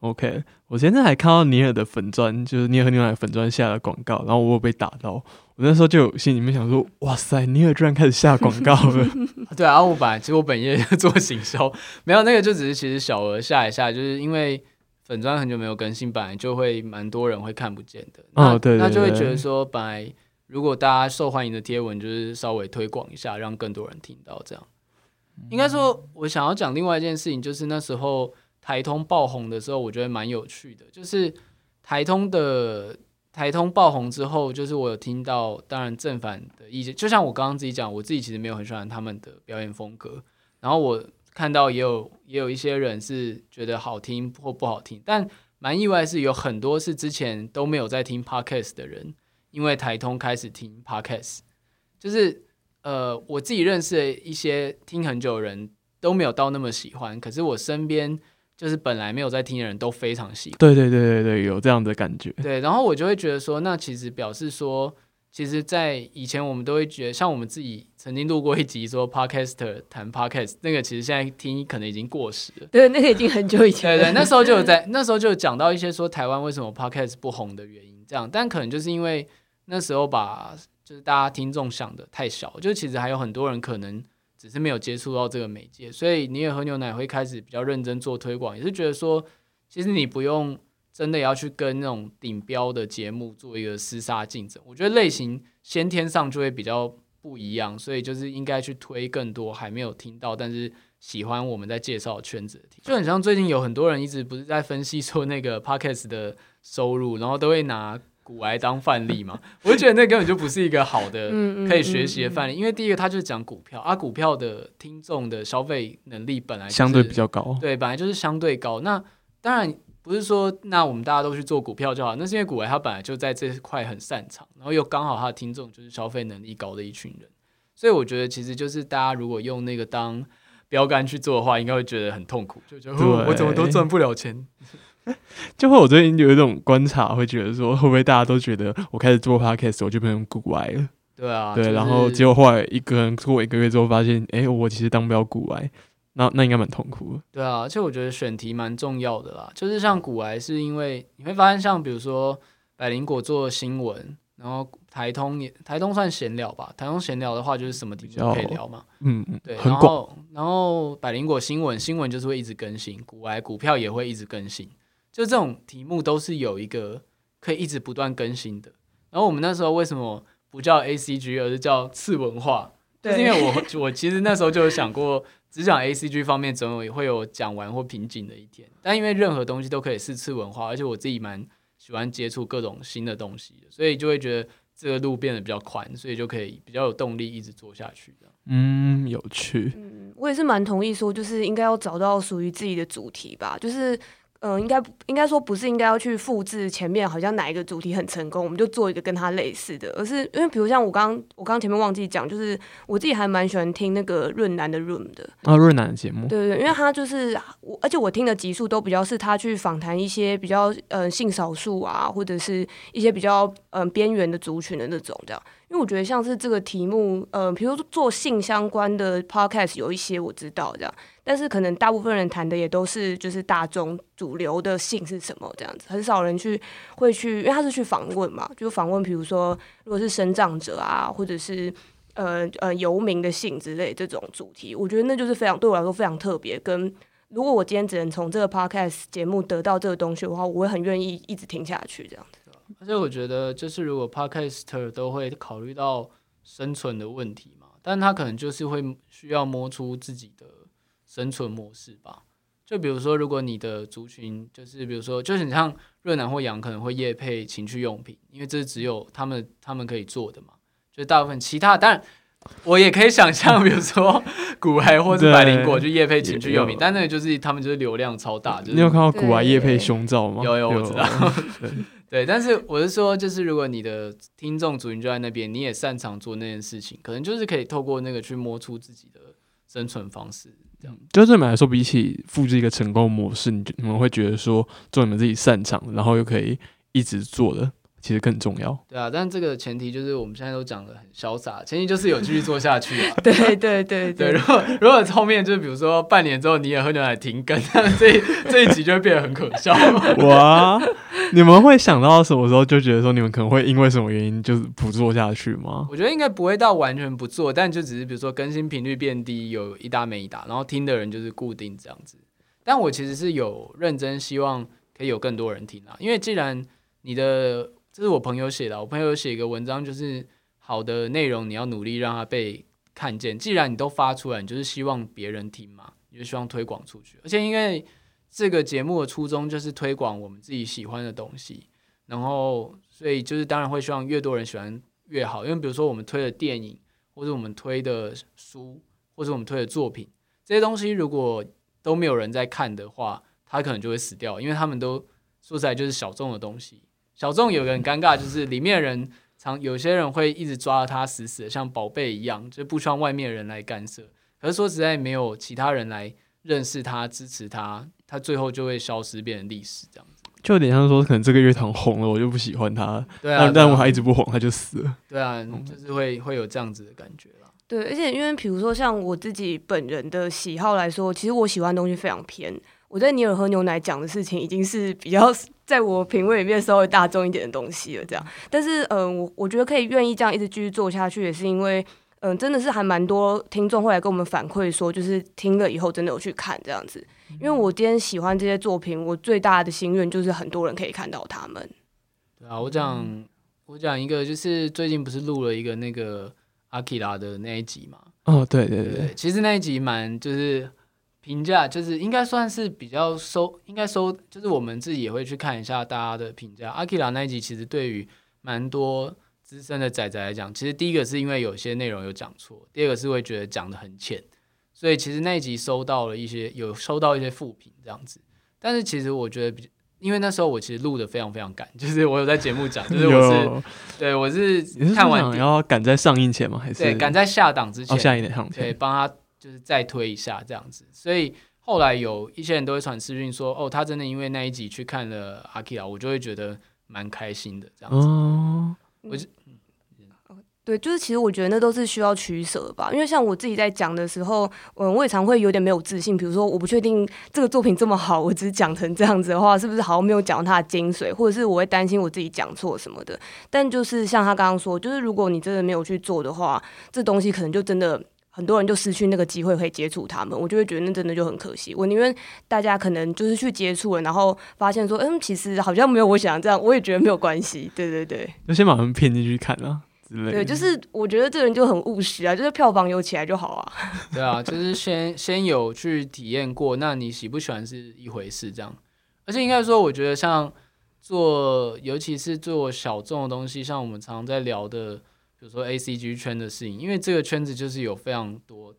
[SPEAKER 1] OK，我前阵还看到尼尔的粉砖，就是尼尔和牛奶粉砖下的广告，然后我有被打到，我那时候就有心里面想说，哇塞，尼尔居然开始下广告了。
[SPEAKER 3] 对啊，我本来其实我本业 做行销，没有那个就只是其实小额下一下，就是因为粉砖很久没有更新，本来就会蛮多人会看不见的。那就会觉得说，本来如果大家受欢迎的贴文，就是稍微推广一下，让更多人听到这样。应该说，我想要讲另外一件事情，就是那时候台通爆红的时候，我觉得蛮有趣的，就是台通的。台通爆红之后，就是我有听到，当然正反的意见，就像我刚刚自己讲，我自己其实没有很喜欢他们的表演风格，然后我看到也有也有一些人是觉得好听或不好听，但蛮意外是有很多是之前都没有在听 podcast 的人，因为台通开始听 podcast，就是呃我自己认识的一些听很久的人都没有到那么喜欢，可是我身边就是本来没有在听的人都非常喜欢。
[SPEAKER 1] 对对对对对，有这样的感觉。
[SPEAKER 3] 对，然后我就会觉得说，那其实表示说，其实，在以前我们都会觉得，像我们自己曾经录过一集说 podcaster 谈 podcast，那个其实现在听可能已经过时了。
[SPEAKER 2] 对，那个已经很久以前了。
[SPEAKER 3] 对对，那时候就有在那时候就有讲到一些说台湾为什么 podcast 不红的原因，这样，但可能就是因为那时候把就是大家听众想的太小，就其实还有很多人可能只是没有接触到这个媒介，所以你也喝牛奶会开始比较认真做推广，也是觉得说，其实你不用真的要去跟那种顶标的节目做一个厮杀竞争，我觉得类型先天上就会比较不一样，所以就是应该去推更多还没有听到，但是喜欢我们在介绍圈子的题，就很像最近有很多人一直不是在分析说那个 podcast 的收入，然后都会拿股癌当范例嘛，我就觉得那根本就不是一个好的可以学习的范例，因为第一个他就是讲股票啊，股票的听众的消费能力本来、就是、
[SPEAKER 1] 相对比较高。
[SPEAKER 3] 对，本来就是相对高。那当然不是说那我们大家都去做股票就好，那是因为股癌他本来就在这块很擅长，然后又刚好他的听众就是消费能力高的一群人，所以我觉得其实就是大家如果用那个当标杆去做的话，应该会觉得很痛苦，就觉得、哦、我怎么都赚不了钱。
[SPEAKER 1] 就会我最近有一种观察，会觉得说，会不会大家都觉得我开始做 podcast 我就变成股癌了？
[SPEAKER 3] 对啊，
[SPEAKER 1] 对，
[SPEAKER 3] 就是
[SPEAKER 1] 然后结果后来一个人过一个月之后，发现，哎、我其实当不了股癌，那那应该蛮痛苦的。
[SPEAKER 3] 对啊，而且我觉得选题蛮重要的啦。就是像股癌，是因为你会发现，像比如说百灵果做新闻，然后台通也台通算闲聊吧。台通闲聊的话，就是什么题目都可以聊嘛。
[SPEAKER 1] 嗯，嗯
[SPEAKER 3] 对。然后然后百灵果新闻新闻就是会一直更新，股癌股票也会一直更新，就这种题目都是有一个可以一直不断更新的。然后我们那时候为什么不叫 A C G，而是叫次文化？就是因为我 我其实那时候就有想过，只讲 A C G 方面，总有会有讲完或瓶颈的一天。但因为任何东西都可以是次文化，而且我自己蛮喜欢接触各种新的东西的，所以就会觉得这个路变得比较宽，所以就可以比较有动力一直做下去这样
[SPEAKER 1] 嗯，有趣。
[SPEAKER 2] 嗯，我也是蛮同意说，就是应该要找到属于自己的主题吧。就是，嗯、应该应该说不是应该要去复制前面好像哪一个主题很成功，我们就做一个跟它类似的，而是因为比如像我刚我刚前面忘记讲，就是我自己还蛮喜欢听那个润南的 Room 的，
[SPEAKER 1] 啊，润南的节目，
[SPEAKER 2] 对对对，因为他就是我，而且我听的集数都比较是他去访谈一些比较呃性少数啊，或者是一些比较嗯、呃边缘的族群的那种这样。因为我觉得像是这个题目，呃，比如说做性相关的 podcast 有一些我知道这样，但是可能大部分人谈的也都是就是大众主流的性是什么这样子，很少人去会去，因为他是去访问嘛，就访问比如说如果是生长者啊，或者是。呃呃，游民的性之类这种主题，我觉得那就是非常对我来说非常特别。跟如果我今天只能从这个 podcast 节目得到这个东西的话，我会很愿意一直听下去这样子。
[SPEAKER 3] 而且我觉得，就是如果 podcaster 都会考虑到生存的问题嘛，但他可能就是会需要摸出自己的生存模式吧。就比如说，如果你的族群就是比如说，就是你像润南或杨可能会业配情趣用品，因为这是只有他们他们可以做的嘛。就大部分其他，当然我也可以想象，比如说古癌或者百灵果就夜配情趣用品，但那个就是他们就是流量超大，就是
[SPEAKER 1] 你有看到古玩
[SPEAKER 2] 对
[SPEAKER 1] 叶配胸罩吗？
[SPEAKER 3] 有有我知道
[SPEAKER 1] 对
[SPEAKER 3] 对，但是我是说，就是如果你的听众族群就在那边，你也擅长做那件事情，可能就是可以透过那个去摸出自己的生存方式。这样，
[SPEAKER 1] 就对你们来说，比起复制一个成功模式，你你们会觉得说做你们自己擅长，然后又可以一直做的。其实更重要，
[SPEAKER 3] 对啊，但这个前提就是我们现在都讲的很潇洒，前提就是有继续做下去啊。
[SPEAKER 2] 对对对
[SPEAKER 3] 对，如果如果后面就是比如说半年之后你也喝牛奶停更，那 这这一集就会变得很可笑。
[SPEAKER 1] 哇，你们会想到什么时候就觉得说你们可能会因为什么原因就是不做下去吗？
[SPEAKER 3] 我觉得应该不会到完全不做，但就只是比如说更新频率变低，有一搭没一搭，然后听的人就是固定这样子。但我其实是有认真希望可以有更多人听啊，因为既然你的。这是我朋友写的，我朋友写一个文章，就是好的内容你要努力让它被看见。既然你都发出来，你就是希望别人听嘛，你就希望推广出去。而且因为这个节目的初衷就是推广我们自己喜欢的东西，然后所以就是当然会希望越多人喜欢越好。因为比如说我们推的电影，或者我们推的书，或者我们推的作品，这些东西如果都没有人在看的话，它可能就会死掉，因为他们都说起来就是小众的东西。小众有个很尴尬，就是里面人常有些人会一直抓着他死死的，像宝贝一样，就不希望外面人来干涉。可是说实在，没有其他人来认识他、支持他，他最后就会消失，变成历史这样子。
[SPEAKER 1] 就有点像说，可能这个乐团红了，我就不喜欢他。
[SPEAKER 3] 对啊，
[SPEAKER 1] 但我还一直不红，他就死了。
[SPEAKER 3] 对啊，就是会会有这样子的感觉啦。
[SPEAKER 2] 对，而且因为比如说像我自己本人的喜好来说，其实我喜欢的东西非常偏。我在尼尔喝牛奶讲的事情，已经是比较 在我品味里面稍微大众一点的东西了。这样，但是嗯，我我觉得可以愿意这样一直继续做下去，也是因为嗯，真的是还蛮多听众会来跟我们反馈说，就是听了以后真的有去看这样子。因为我今天喜欢这些作品，我最大的心愿就是很多人可以看到他们。
[SPEAKER 3] 对啊，我讲我讲一个，就是最近不是录了一个那个阿基拉的那一集嘛？
[SPEAKER 1] 哦，对对对，
[SPEAKER 3] 其实那一集蛮就是。评价就是应该算是比较收，应该收，就是我们自己也会去看一下大家的评价。阿基拉那一集其实对于蛮多资深的仔仔来讲，其实第一个是因为有些内容有讲错，第二个是会觉得讲的很浅，所以其实那一集收到了一些有收到一些负评这样子。但是其实我觉得，比因为那时候我其实录的非常非常赶，就是我有在节目讲，就是我是对我是看完
[SPEAKER 1] 要赶在上映前吗？还是
[SPEAKER 3] 对赶在下档之前？
[SPEAKER 1] 下映的上
[SPEAKER 3] 对帮他。就是再推一下这样子，所以后来有一些人都会传私讯说，哦，他真的因为那一集去看了阿 K 啊，我就会觉得蛮开心的这样子。哦，我就，
[SPEAKER 2] 对，就是其实我觉得那都是需要取舍吧，因为像我自己在讲的时候，嗯，我也常会有点没有自信，比如说我不确定这个作品这么好，我只讲成这样子的话，是不是好像没有讲它的精髓，或者是我会担心我自己讲错什么的。但就是像他刚刚说，就是如果你真的没有去做的话，这东西可能就真的。很多人就失去那个机会可以接触他们，我就会觉得那真的就很可惜。我宁愿大家可能就是去接触了，然后发现说，嗯，其实好像没有我想这样，我也觉得没有关系。对对对，
[SPEAKER 1] 就先把他们骗进去看啊之类。
[SPEAKER 2] 对，就是我觉得这人就很务实啊，就是票房有起来就好啊。
[SPEAKER 3] 对啊，就是先先有去体验过，那你喜不喜欢是一回事，这样。而且应该说，我觉得像做，尤其是做小众的东西，像我们常常在聊的。比如说 A C G 圈的事情，因为这个圈子就是有非常多，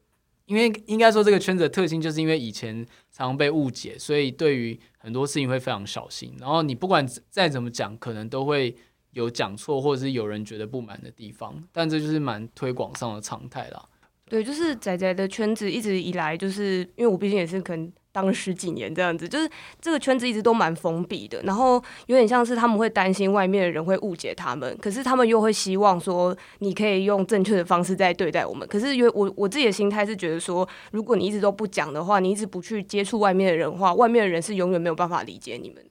[SPEAKER 3] 因为应该说这个圈子的特性，就是因为以前常常被误解，所以对于很多事情会非常小心。然后你不管再怎么讲，可能都会有讲错，或者是有人觉得不满的地方。但这就是蛮推广上的常态啦。
[SPEAKER 2] 对，就是仔仔的圈子一直以来，就是因为我毕竟也是可能。当十几年这样子，就是这个圈子一直都蛮封闭的，然后有点像是他们会担心外面的人会误解他们，可是他们又会希望说你可以用正确的方式在对待我们。可是因为我我自己的心态是觉得说，如果你一直都不讲的话，你一直不去接触外面的人的话，外面的人是永远没有办法理解你们。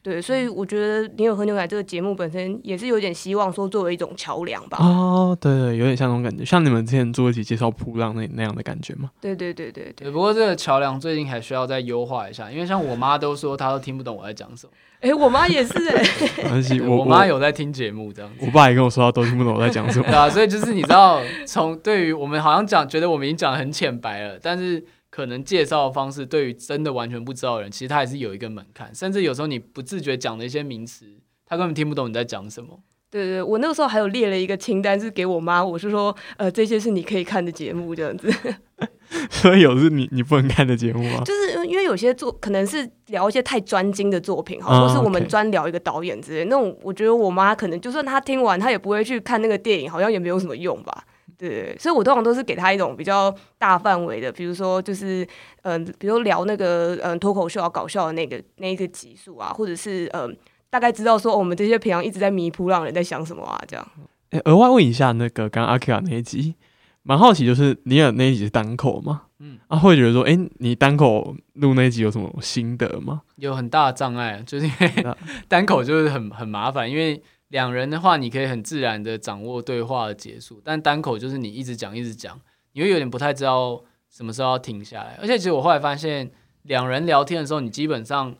[SPEAKER 2] 对，所以我觉得《你有喝牛奶》这个节目本身也是有点希望说作为一种桥梁吧。
[SPEAKER 1] 哦，对对，有点像那种感觉，像你们之前做一起介绍普浪那那样的感觉吗？
[SPEAKER 2] 对对对对对。
[SPEAKER 3] 不过这个桥梁最近还需要再优化一下，因为像我妈都说她都听不懂我在讲什么。
[SPEAKER 2] 哎，我妈也是哎。
[SPEAKER 1] 没关系，我
[SPEAKER 3] 我妈有在听节目这样子。
[SPEAKER 1] 我爸也跟我说，他都听不懂我在讲什么。
[SPEAKER 3] 对啊，所以就是你知道，从对于我们好像讲，觉得我们已经讲的很浅白了，但是。可能介绍的方式对于真的完全不知道的人，其实他还是有一个门槛，甚至有时候你不自觉讲的一些名词，他根本听不懂你在讲什么。
[SPEAKER 2] 对对，我那个时候还有列了一个清单，是给我妈，我是说，呃，这些是你可以看的节目，这样子。
[SPEAKER 1] 所以有是你你不能看的节目吗？
[SPEAKER 2] 就是因为有些作可能是聊一些太专精的作品，哈、
[SPEAKER 1] 嗯
[SPEAKER 2] 或是我们专聊一个导演之类那种，我觉得我妈可能就算她听完，她也不会去看那个电影，好像也没有什么用吧。对，所以我通常都是给他一种比较大范围的，比如说就是嗯、比如聊那个嗯脱口秀啊搞笑的那个那一个集数啊，或者是嗯、大概知道说、哦我们这些平常一直在迷扑浪人在想什么啊，这样。
[SPEAKER 1] 诶额外问一下，那个刚刚阿 K 那一集，蛮好奇，就是尼尔那一集是单口吗？嗯
[SPEAKER 3] 嗯，
[SPEAKER 1] 啊，会觉得说，诶，你单口录那一集有什么心得吗？
[SPEAKER 3] 有很大的障碍，就是因为 单口就是很很麻烦，因为两人的话，你可以很自然的掌握对话的结束，但单口就是你一直讲一直讲，你会有点不太知道什么时候要停下来。而且其实我后来发现，两人聊天的时候，你基本上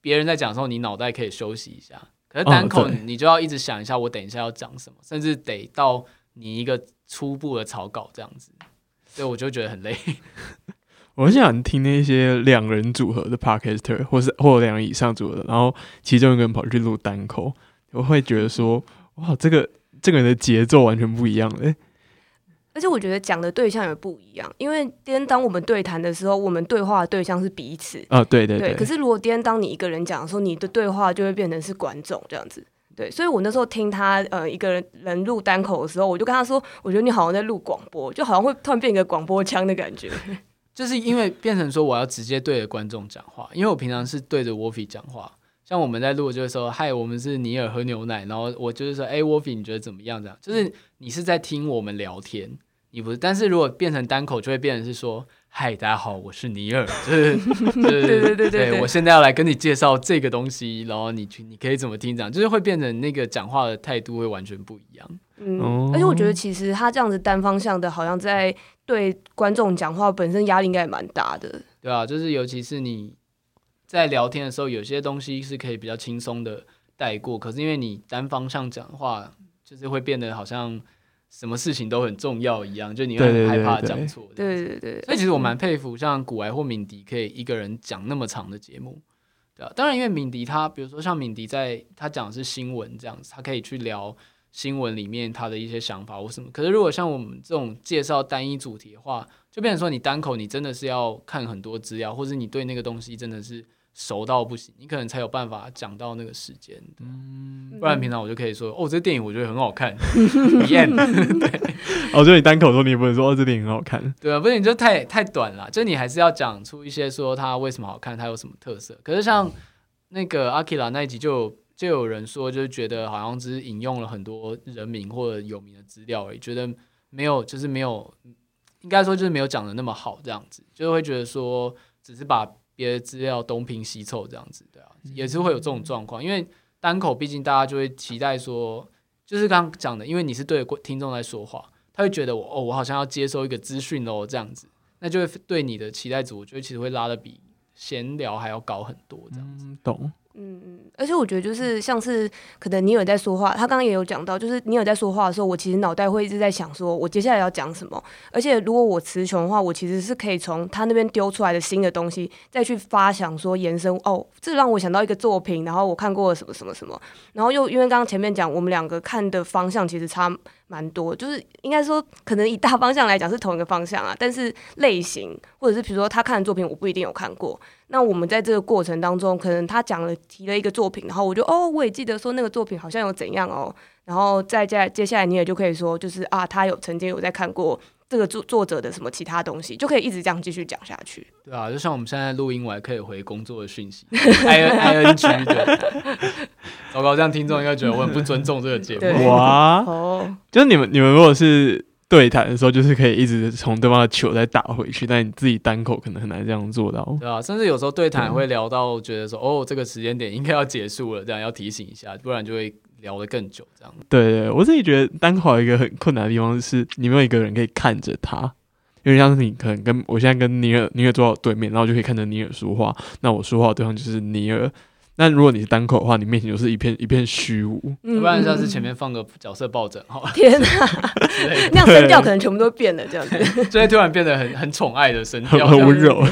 [SPEAKER 3] 别人在讲的时候，你脑袋可以休息一下，可是单口你就要一直想一下，我等一下要讲什么，甚至得到你一个初步的草稿这样子，所以我就觉得很累。
[SPEAKER 1] 我很想听那些两人组合的 podcaster，或是或两人以上组合的，然后其中一个人跑去录单口，我会觉得说，哇，这个这个人的节奏完全不一样欸诶。
[SPEAKER 2] 而且我觉得讲的对象也不一样，因为今天当我们对谈的时候，我们对话的对象是彼此，
[SPEAKER 1] 啊，对对对，
[SPEAKER 2] 可是如果今天当你一个人讲的时候，你的对话就会变成是观众这样子。对，所以我那时候听他呃一个人人录单口的时候，我就跟他说，我觉得你好像在录广播，就好像会突然变一个广播腔的感觉。
[SPEAKER 3] 就是因为变成说我要直接对着观众讲话，因为我平常是对着 Wolfie 讲话。像我们在录，就是说，嗨，我们是尼尔喝牛奶，然后我就是说，哎、i e 你觉得怎么样？这样，就是你是在听我们聊天，你不是。但是如果变成单口，就会变成是说，嗨，大家好，我是尼尔，就是，就是
[SPEAKER 2] 对对对对对
[SPEAKER 3] 我现在要来跟你介绍这个东西，然后你去，你可以怎么听，这样，就是会变成那个讲话的态度会完全不一样。
[SPEAKER 2] 嗯，
[SPEAKER 1] 哦
[SPEAKER 2] 而且我觉得其实他这样子单方向的，好像在对观众讲话本身压力应该也蛮大的。
[SPEAKER 3] 对啊，就是尤其是你在聊天的时候，有些东西是可以比较轻松的带过，可是因为你单方向讲话，就是会变得好像什么事情都很重要一样，就你会很害怕讲错。
[SPEAKER 2] 对对对，
[SPEAKER 3] 所以其实我蛮佩服像古埃或敏迪可以一个人讲那么长的节目，对啊。当然，因为敏迪他，比如说像敏迪在他讲的是新闻这样子，他可以去聊新闻里面他的一些想法或什么。可是如果像我们这种介绍单一主题的话，就变成说你单口你真的是要看很多资料，或者你对那个东西真的是熟到不行，你可能才有办法讲到那个时间。
[SPEAKER 2] 嗯
[SPEAKER 3] 不然平常我就可以说，哦，这电影我觉得很好看，对。
[SPEAKER 1] 哦，就你单口说，你也不能说哦，这电影很好看。
[SPEAKER 3] 对啊，不是你就太太短了，就你还是要讲出一些说它为什么好看，它有什么特色。可是像那个阿基拉那一集就就有人说，就是觉得好像只是引用了很多人名或者有名的资料而已，觉得没有就是没有，应该说就是没有讲的那么好，这样子就会觉得说只是把别的资料东拼西凑这样子，对啊，也是会有这种状况，因为单口毕竟大家就会期待说，就是刚刚讲的，因为你是对听众在说话。他会觉得我哦，我好像要接收一个资讯哦，这样子，那就会对你的期待值，我觉得其实会拉的比闲聊还要高很多，这样子。
[SPEAKER 1] 嗯，懂。
[SPEAKER 2] 嗯嗯，而且我觉得就是像是可能尼尔在说话，他刚刚也有讲到，就是尼尔在说话的时候，我其实脑袋会一直在想，说我接下来要讲什么。而且如果我词穷的话，我其实是可以从他那边丢出来的新的东西，再去发想说延伸。哦，这让我想到一个作品，然后我看过了什么什么什么，然后又因为刚刚前面讲，我们两个看的方向其实差蛮多，就是应该说可能以大方向来讲是同一个方向啊，但是类型或者是比如说他看的作品，我不一定有看过。那我们在这个过程当中，可能他讲了提了一个作品，然后我就哦，我也记得说那个作品好像有怎样哦，然后再接接下来你也就可以说，就是啊，他有曾经有在看过这个作作者的什么其他东西，就可以一直这样继续讲下去。
[SPEAKER 3] 对啊，就像我们现在录音，我还可以回工作的讯息，i n i n g 的。糟糕，这样听众应该觉得我很不尊重这个节目。
[SPEAKER 1] 哇，
[SPEAKER 2] 哦，
[SPEAKER 1] 就是你们你们如果是对谈的时候，就是可以一直从对方的球再打回去，但你自己单口可能很难这样做到。
[SPEAKER 3] 对啊，甚至有时候对谈会聊到觉得说，哦，这个时间点应该要结束了，这样要提醒一下，不然就会聊得更久。这样，
[SPEAKER 1] 对对，我自己觉得单口有一个很困难的地方是，你没有一个人可以看着他。因为像是你可能跟我现在跟尼尔尼尔坐到对面，然后就可以看着尼尔说话，那我说话的对象就是尼尔。那如果你是单口的话，你面前就是一片一片虚无。
[SPEAKER 2] 嗯
[SPEAKER 3] 不然像是前面放个角色抱枕，好了
[SPEAKER 2] 天哪，那样声调可能全部都变了，这样子。
[SPEAKER 3] 就会突然变得很很宠爱的声调，
[SPEAKER 1] 很温柔，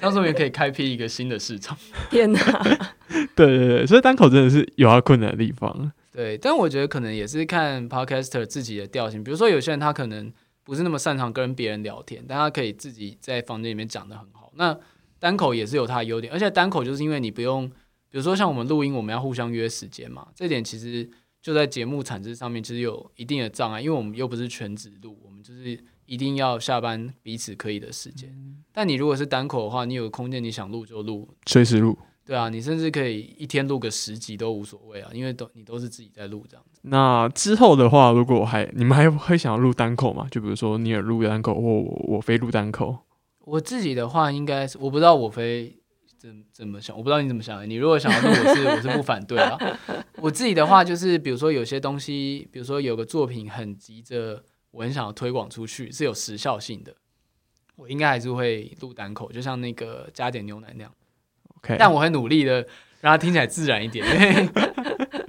[SPEAKER 3] 到时候也可以开辟一个新的市场。
[SPEAKER 2] 天哪，
[SPEAKER 1] 对对对，所以单口真的是有它困难的地方。
[SPEAKER 3] 对，但我觉得可能也是看 podcaster 自己的调性，比如说有些人他可能不是那么擅长跟别人聊天，但他可以自己在房间里面讲的很好。那单口也是有它的优点，而且单口就是因为你不用，比如说像我们录音，我们要互相约时间嘛，这点其实就在节目产值上面其实有一定的障碍，因为我们又不是全职录，我们就是一定要下班彼此可以的时间。但你如果是单口的话，你有空间，你想录就录，
[SPEAKER 1] 随时录。
[SPEAKER 3] 对啊，你甚至可以一天录个十集都无所谓啊，因为都你都是自己在录这样子。
[SPEAKER 1] 那之后的话，如果还你们还会想要录单口吗？就比如说你有录单口，或我我非录单口。
[SPEAKER 3] 我自己的话，应该是我不知道我非怎怎么想，我不知道你怎么想的。你如果想要录，我是我是不反对啊。我自己的话，就是比如说有些东西，比如说有个作品很急着，我很想要推广出去，是有时效性的，我应该还是会录单口，就像那个加点牛奶那样。但我很努力的让它听起来自然一点，因 为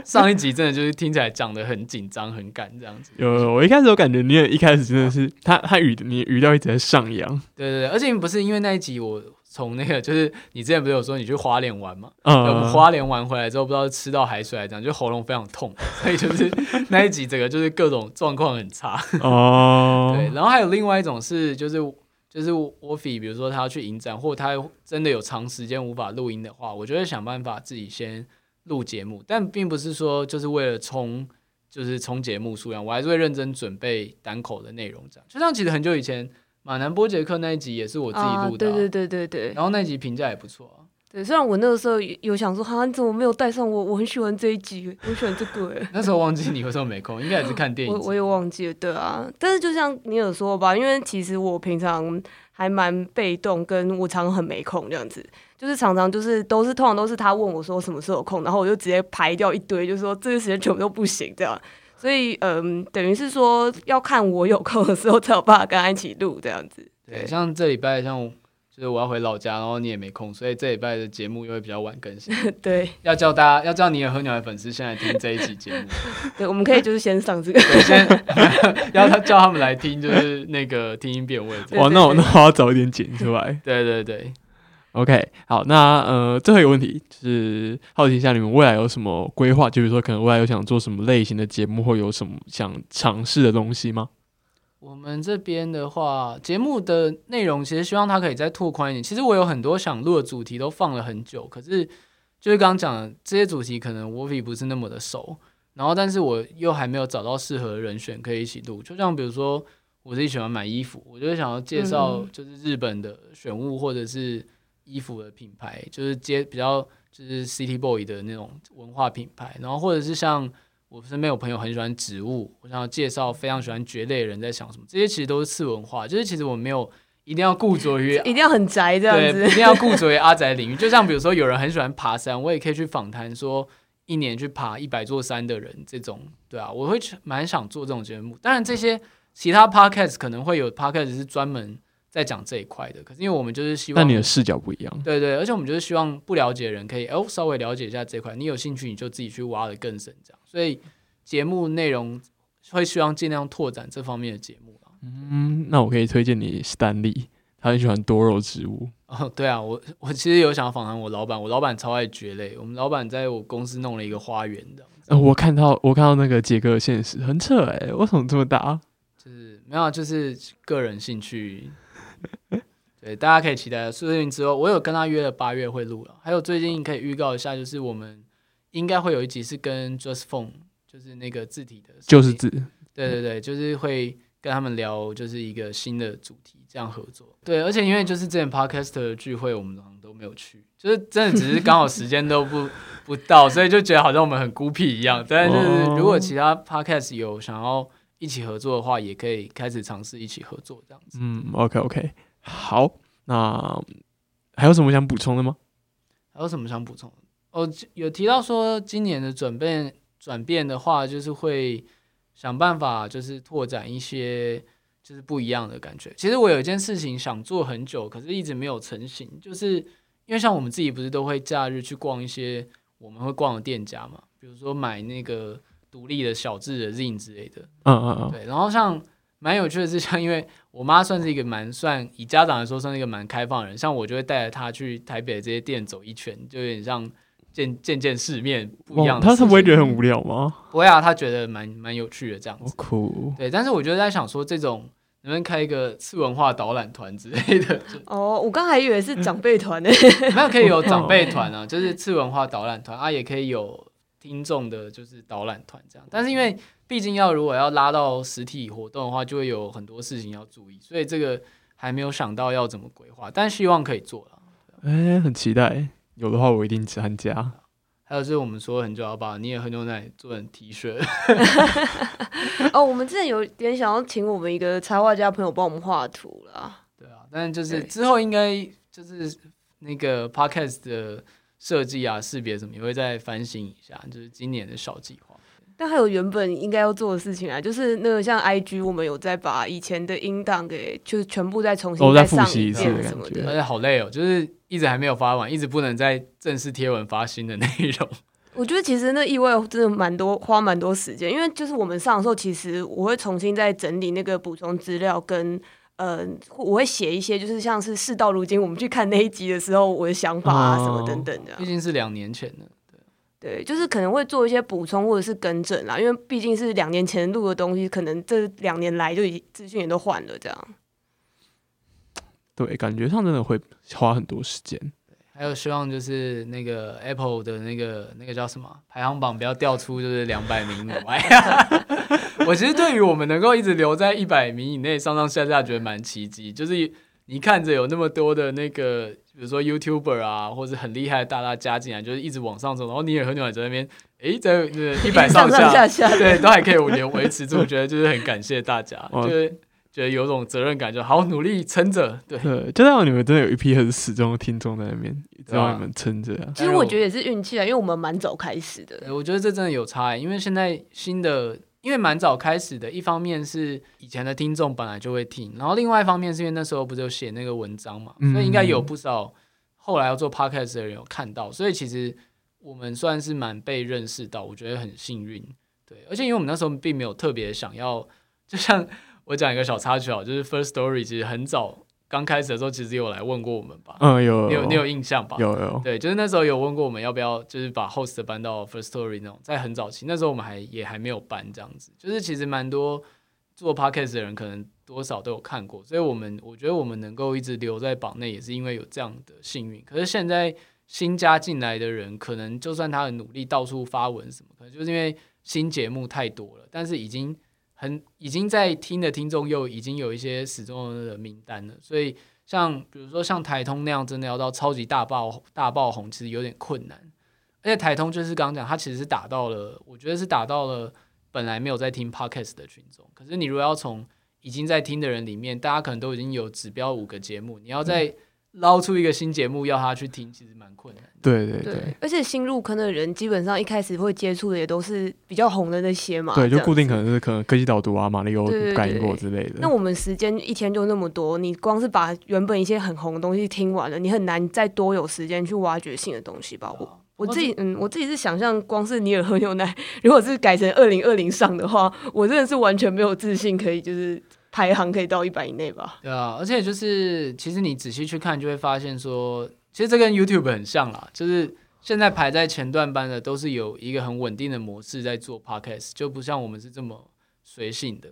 [SPEAKER 3] 上一集真的就是听起来讲的很紧张、很赶这样子。
[SPEAKER 1] 有，我一开始我感觉，你也一开始真的是他他语你语调一直在上扬。
[SPEAKER 3] 对对对，而且不是因为那一集我从那个就是你之前不是有说你去花莲玩嘛？嗯。花莲玩回来之后，不知道吃到海水还是怎样，就喉咙非常痛，所以 就是那一集整个就是各种状况很差。哦。对，然后还有另外一种是就是。就是我比，比如说他要去影展，或者他真的有长时间无法录音的话，我就会想办法自己先录节目，但并不是说就是为了冲，就是冲节目数量，我还是会认真准备单口的内容。这样，就像其实很久以前马南波杰克那一集也是我自己录的，
[SPEAKER 2] 对对对对对，
[SPEAKER 3] 然后那集评价也不错啊。
[SPEAKER 2] 对，虽然我那个时候有想说，哈，你怎么没有带上我？我很喜欢这一集，我喜欢这个。哎，
[SPEAKER 3] 那时候忘记你为什么没空，应该也是看电影。
[SPEAKER 2] 我我也忘记了，对啊。但是就像你有说吧，因为其实我平常还蛮被动，跟我常常很没空这样子，就是常常就是都是通常都是他问我说什么时候有空，然后我就直接排掉一堆，就说这个时间全部都不行这样。所以嗯，等于是说要看我有空的时候才有办法跟他一起录这样子。
[SPEAKER 3] 对，像这礼拜像。就是我要回老家，然后你也没空，所以这礼拜的节目又会比较晚更新。
[SPEAKER 2] 对，
[SPEAKER 3] 要叫大家，要叫你也喝牛奶粉丝先来听这一集节目。
[SPEAKER 2] 对，我们可以就是先上这个，
[SPEAKER 3] 先要他叫他们来听，就是那个听音辨位。
[SPEAKER 1] 哇，那我那我要早一点剪出来。
[SPEAKER 3] 对对对
[SPEAKER 1] ，OK，好，那呃，最后一个问题就是好奇一下，你们未来有什么规划？就比如说，可能未来有想做什么类型的节目，或有什么想尝试的东西吗？
[SPEAKER 3] 我们这边的话，节目的内容其实希望它可以再拓宽一点。其实我有很多想录的主题都放了很久，可是就是刚刚讲的这些主题，可能我比不是那么的熟。然后，但是我又还没有找到适合的人选可以一起录。就像比如说，我自己喜欢买衣服，我就想要介绍就是日本的选物或者是衣服的品牌，就是接比较就是 City Boy 的那种文化品牌。然后或者是像。我身边有朋友很喜欢植物，我想要介绍非常喜欢蕨类的人在想什么，这些其实都是次文化，就是其实我没有一定要固着于
[SPEAKER 2] 一定要很宅这样
[SPEAKER 3] 子，一定要固着于阿宅领域。就像比如说有人很喜欢爬山，我也可以去访谈说一年去爬一百座山的人，这种对啊，我会蛮想做这种节目。当然这些其他 podcast 可能会有 podcast 是专门。在讲这一块的，可是因为我们就是希望，
[SPEAKER 1] 但你的视角不一样，
[SPEAKER 3] 对对，而且我们就是希望不了解的人可以哦稍微了解一下这块，你有兴趣你就自己去挖的更深，这样，所以节目内容会希望尽量拓展这方面的节目
[SPEAKER 1] 嗯，那我可以推荐你 Stanley，他很喜欢多肉植物。
[SPEAKER 3] 哦，对啊，我我其实有想访谈我老板，我老板超爱蕨类，我们老板在我公司弄了一个花园的。
[SPEAKER 1] 呃，我看到我看到那个杰哥现实很扯哎，为什么这么大？
[SPEAKER 3] 就是没有，就是个人兴趣。对，大家可以期待。说不定之后，我有跟他约了八月会录了。还有最近可以预告一下，就是我们应该会有一集是跟 Just Phone，就是那个字体的，
[SPEAKER 1] 就是字。
[SPEAKER 3] 对对对，就是会跟他们聊，就是一个新的主题，这样合作。对，而且因为就是之前 Podcast 的聚会，我们好像都没有去，就是真的只是刚好时间都不不到，所以就觉得好像我们很孤僻一样。但是如果其他 Podcast 有想要一起合作的话，也可以开始尝试一起合作这样子。
[SPEAKER 1] 嗯，OK OK。好，那还有什么想补充的吗？
[SPEAKER 3] 还有什么想补充？哦，有提到说今年的转变转变的话，就是会想办法，就是拓展一些就是不一样的感觉。其实我有一件事情想做很久，可是一直没有成型，就是因为像我们自己不是都会假日去逛一些我们会逛的店家嘛，比如说买那个独立的小智的 Zin 之类的。嗯嗯嗯。对，然后像。蛮有趣的是，像因为我妈算是一个蛮算以家长来说算是一个蛮开放的人，像我就会带着她去台北这些店走一圈，就有点像见见见世面不一样。
[SPEAKER 1] 他是不会觉得很无聊吗？
[SPEAKER 3] 不会啊，他觉得蛮蛮有趣的这样子。
[SPEAKER 1] 酷。
[SPEAKER 3] 对，但是我觉得在想说，这种能不能开一个次文化导览团之类的？
[SPEAKER 2] 哦，我刚还以为是长辈团呢。
[SPEAKER 3] 没有可以有长辈团啊，就是次文化导览团啊，也可以有听众的，就是导览团这样。但是因为毕竟要如果要拉到实体活动的话，就会有很多事情要注意，所以这个还没有想到要怎么规划，但希望可以做了。
[SPEAKER 1] 哎、很期待，有的话我一定参加。
[SPEAKER 3] 还有就是我们说很久要把你也喝牛奶做成 T 恤，
[SPEAKER 2] 哦，我们之前有点想要请我们一个插画家朋友帮我们画图啦。
[SPEAKER 3] 对啊，但是就是之后应该就是那个 podcast 的设计啊、识别什么也会再翻新一下，就是今年的小计划。
[SPEAKER 2] 但还有原本应该要做的事情啊，就是那个像 IG，我们有在把以前的音档给就是全部再重新
[SPEAKER 1] 哦再
[SPEAKER 2] 上一
[SPEAKER 1] 复习一次的感觉
[SPEAKER 2] 遍什么的。
[SPEAKER 3] 而且好累哦，就是一直还没有发完，一直不能再正式贴文发新的内容。
[SPEAKER 2] 我觉得其实那意外真的蛮多，花蛮多时间，因为就是我们上的时候，其实我会重新再整理那个补充资料跟。呃，我会写一些，就是像是事到如今，我们去看那一集的时候，我的想法啊，
[SPEAKER 1] 哦
[SPEAKER 2] 什么等等的啊、
[SPEAKER 3] 毕竟是两年前的，
[SPEAKER 2] 对，就是可能会做一些补充或者是更正啦，因为毕竟是两年前录的东西，可能这两年来就已资讯也都换了，这样。
[SPEAKER 1] 对，感觉上真的会花很多时间。
[SPEAKER 3] 还有希望就是那个 Apple 的那个那个叫什么排行榜不要掉出就是两百名以外。我其实对于我们能够一直留在一百名以内上上下下，觉得蛮奇迹。就是你看着有那么多的那个，比如说 YouTuber 啊，或者很厉害的大大加进来，就是一直往上走，然后你也和牛奶在那边，诶，在一百
[SPEAKER 2] 上
[SPEAKER 3] 下，
[SPEAKER 2] 下下，
[SPEAKER 3] 对，都还可以维维持住，觉得就是很感谢大家，就是觉得有种责任感，就好好努力撑着，对。
[SPEAKER 1] 对，就代表你们真的有一批很始终的听众在那边，知
[SPEAKER 3] 对啊
[SPEAKER 1] 道你们撑着啊。
[SPEAKER 2] 其实我觉得也是运气啊，因为我们蛮早开始的。
[SPEAKER 3] 我觉得这真的有差欸，因为现在新的，因为蛮早开始的，一方面是以前的听众本来就会听，然后另外一方面是因为那时候不是有写那个文章嘛，
[SPEAKER 1] 嗯
[SPEAKER 3] 所以应该有不少后来要做 podcast 的人有看到，所以其实我们算是蛮被认识到，我觉得很幸运。对，而且因为我们那时候并没有特别想要，就像我讲一个小插曲啊，就是 First Story 其实很早刚开始的时候，其实有来问过我们吧，
[SPEAKER 1] 嗯，有
[SPEAKER 3] 你有你有印象吧？
[SPEAKER 1] 有有，
[SPEAKER 3] 对，就是那时候有问过我们要不要，就是把 host 搬到 First Story 那种，在很早期，那时候我们还也还没有搬这样子，就是其实蛮多做 podcast 的人可能多少都有看过，所以我们我觉得我们能够一直留在榜内，也是因为有这样的幸运。可是现在新加进来的人，可能就算他很努力到处发文什么，可能就是因为新节目太多了，但是已经很已经在听的听众又已经有一些始终的名单了，所以像比如说像台通那样，真的要到超级大爆大爆红，其实有点困难。而且台通就是刚讲，它其实是打到了，我觉得是打到了本来没有在听 podcast 的群众。可是你如果要从已经在听的人里面，大家可能都已经有指标五个节目，你要在捞出一个新节目要他去听，其实蛮困难的。
[SPEAKER 1] 对对
[SPEAKER 2] 对
[SPEAKER 1] 对，
[SPEAKER 2] 而且新入坑的人基本上一开始会接触的也都是比较红的那些嘛，
[SPEAKER 1] 对，就固定可能是可能科技导读啊、马里奥
[SPEAKER 2] 对对
[SPEAKER 1] 感应过之类的。
[SPEAKER 2] 那我们时间一天就那么多，你光是把原本一些很红的东西听完了，你很难再多有时间去挖掘新的东西吧？我我自己嗯，我自己是想象，光是尼尔喝牛奶，如果是改成二零二零上的话，我真的是完全没有自信可以就是排行可以到一百以内吧？
[SPEAKER 3] 对啊，而且就是其实你仔细去看，就会发现说，其实这跟 YouTube 很像啦，就是现在排在前段班的都是有一个很稳定的模式在做 Podcast，就不像我们是这么随性的。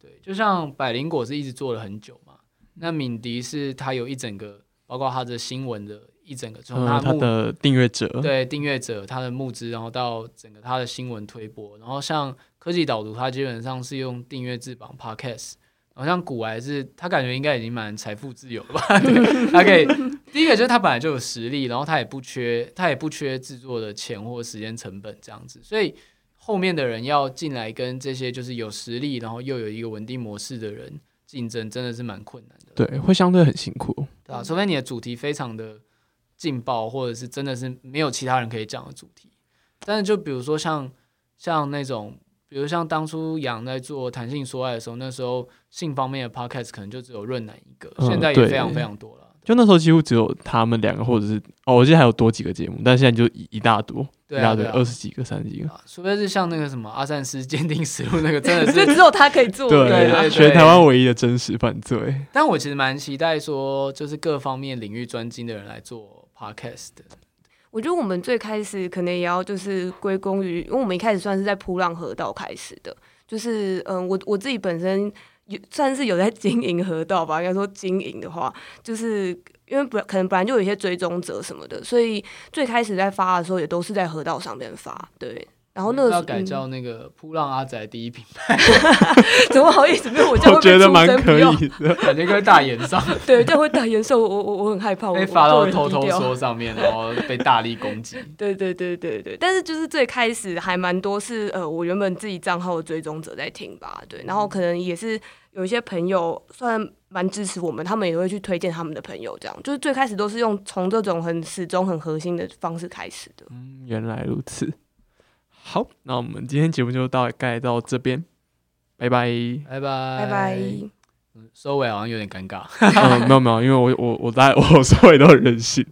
[SPEAKER 3] 对，就像百灵果是一直做了很久嘛，那敏迪是他有一整个，包括他的新闻的一整个，从他
[SPEAKER 1] 的订阅者，
[SPEAKER 3] 对订阅者他的募资，然后到整个他的新闻推播，然后像科技导读，他基本上是用订阅制绑 podcast，然后像古癌是，他感觉应该已经蛮财富自由了吧？对，他可以第一个就是他本来就有实力，然后他也不缺他也不缺制作的钱或时间成本这样子，所以后面的人要进来跟这些就是有实力，然后又有一个稳定模式的人竞争，真的是蛮困难的。
[SPEAKER 1] 对，会相对很辛苦。
[SPEAKER 3] 对啊，除非你的主题非常的劲爆，或者是真的是没有其他人可以讲的主题。但是就比如说像像那种，比如像当初杨在做弹性说爱的时候，那时候性方面的 podcast 可能就只有润南一个，
[SPEAKER 1] 嗯
[SPEAKER 3] 现在也非常非常多了。
[SPEAKER 1] 就那时候几乎只有他们两个，或者是哦，我记得还有多几个节目，但现在就一一大多，
[SPEAKER 3] 对啊，
[SPEAKER 1] 一大堆，二十几个、三十几个。
[SPEAKER 3] 啊除非是像那个什么阿善斯鉴定实录那个，真的
[SPEAKER 2] 就是只有他可以做，
[SPEAKER 3] 对对
[SPEAKER 2] 啊
[SPEAKER 3] 对
[SPEAKER 1] 全台湾唯一的真实犯罪。
[SPEAKER 3] 但我其实蛮期待说，就是各方面领域专精的人来做 podcast 的。
[SPEAKER 2] 我觉得我们最开始可能也要就是归功于，因为我们一开始算是在扑浪河道开始的，就是嗯，我我自己本身有算是有在经营河道吧，应该说经营的话，就是因为本可能本来就有一些追踪者什么的，所以最开始在发的时候也都是在河道上面发，对。然后那个
[SPEAKER 3] 要改
[SPEAKER 2] 嗯
[SPEAKER 3] 叫那个 扑浪阿仔第一品牌，
[SPEAKER 2] 怎么好意思？没有我这样
[SPEAKER 1] 我觉
[SPEAKER 2] 会被出
[SPEAKER 1] 得蛮可以的。
[SPEAKER 3] 感觉跟大眼上
[SPEAKER 2] 对，就会大延上，我我我很害怕，
[SPEAKER 3] 被发到偷偷说上面，然后被大力攻击。
[SPEAKER 2] 对对对对对，但是就是最开始还蛮多是呃，我原本自己账号的追踪者在听吧，对，然后可能也是有一些朋友算蛮支持我们，他们也会去推荐他们的朋友，这样就是最开始都是用从这种很始终很核心的方式开始的。
[SPEAKER 1] 嗯，原来如此。好，那我们今天节目就大概到这边，拜拜。
[SPEAKER 3] 拜拜
[SPEAKER 2] 拜拜。
[SPEAKER 3] 收尾好像有点尴尬。
[SPEAKER 1] 嗯，没有没有，因为我我我在 我收尾都很任性。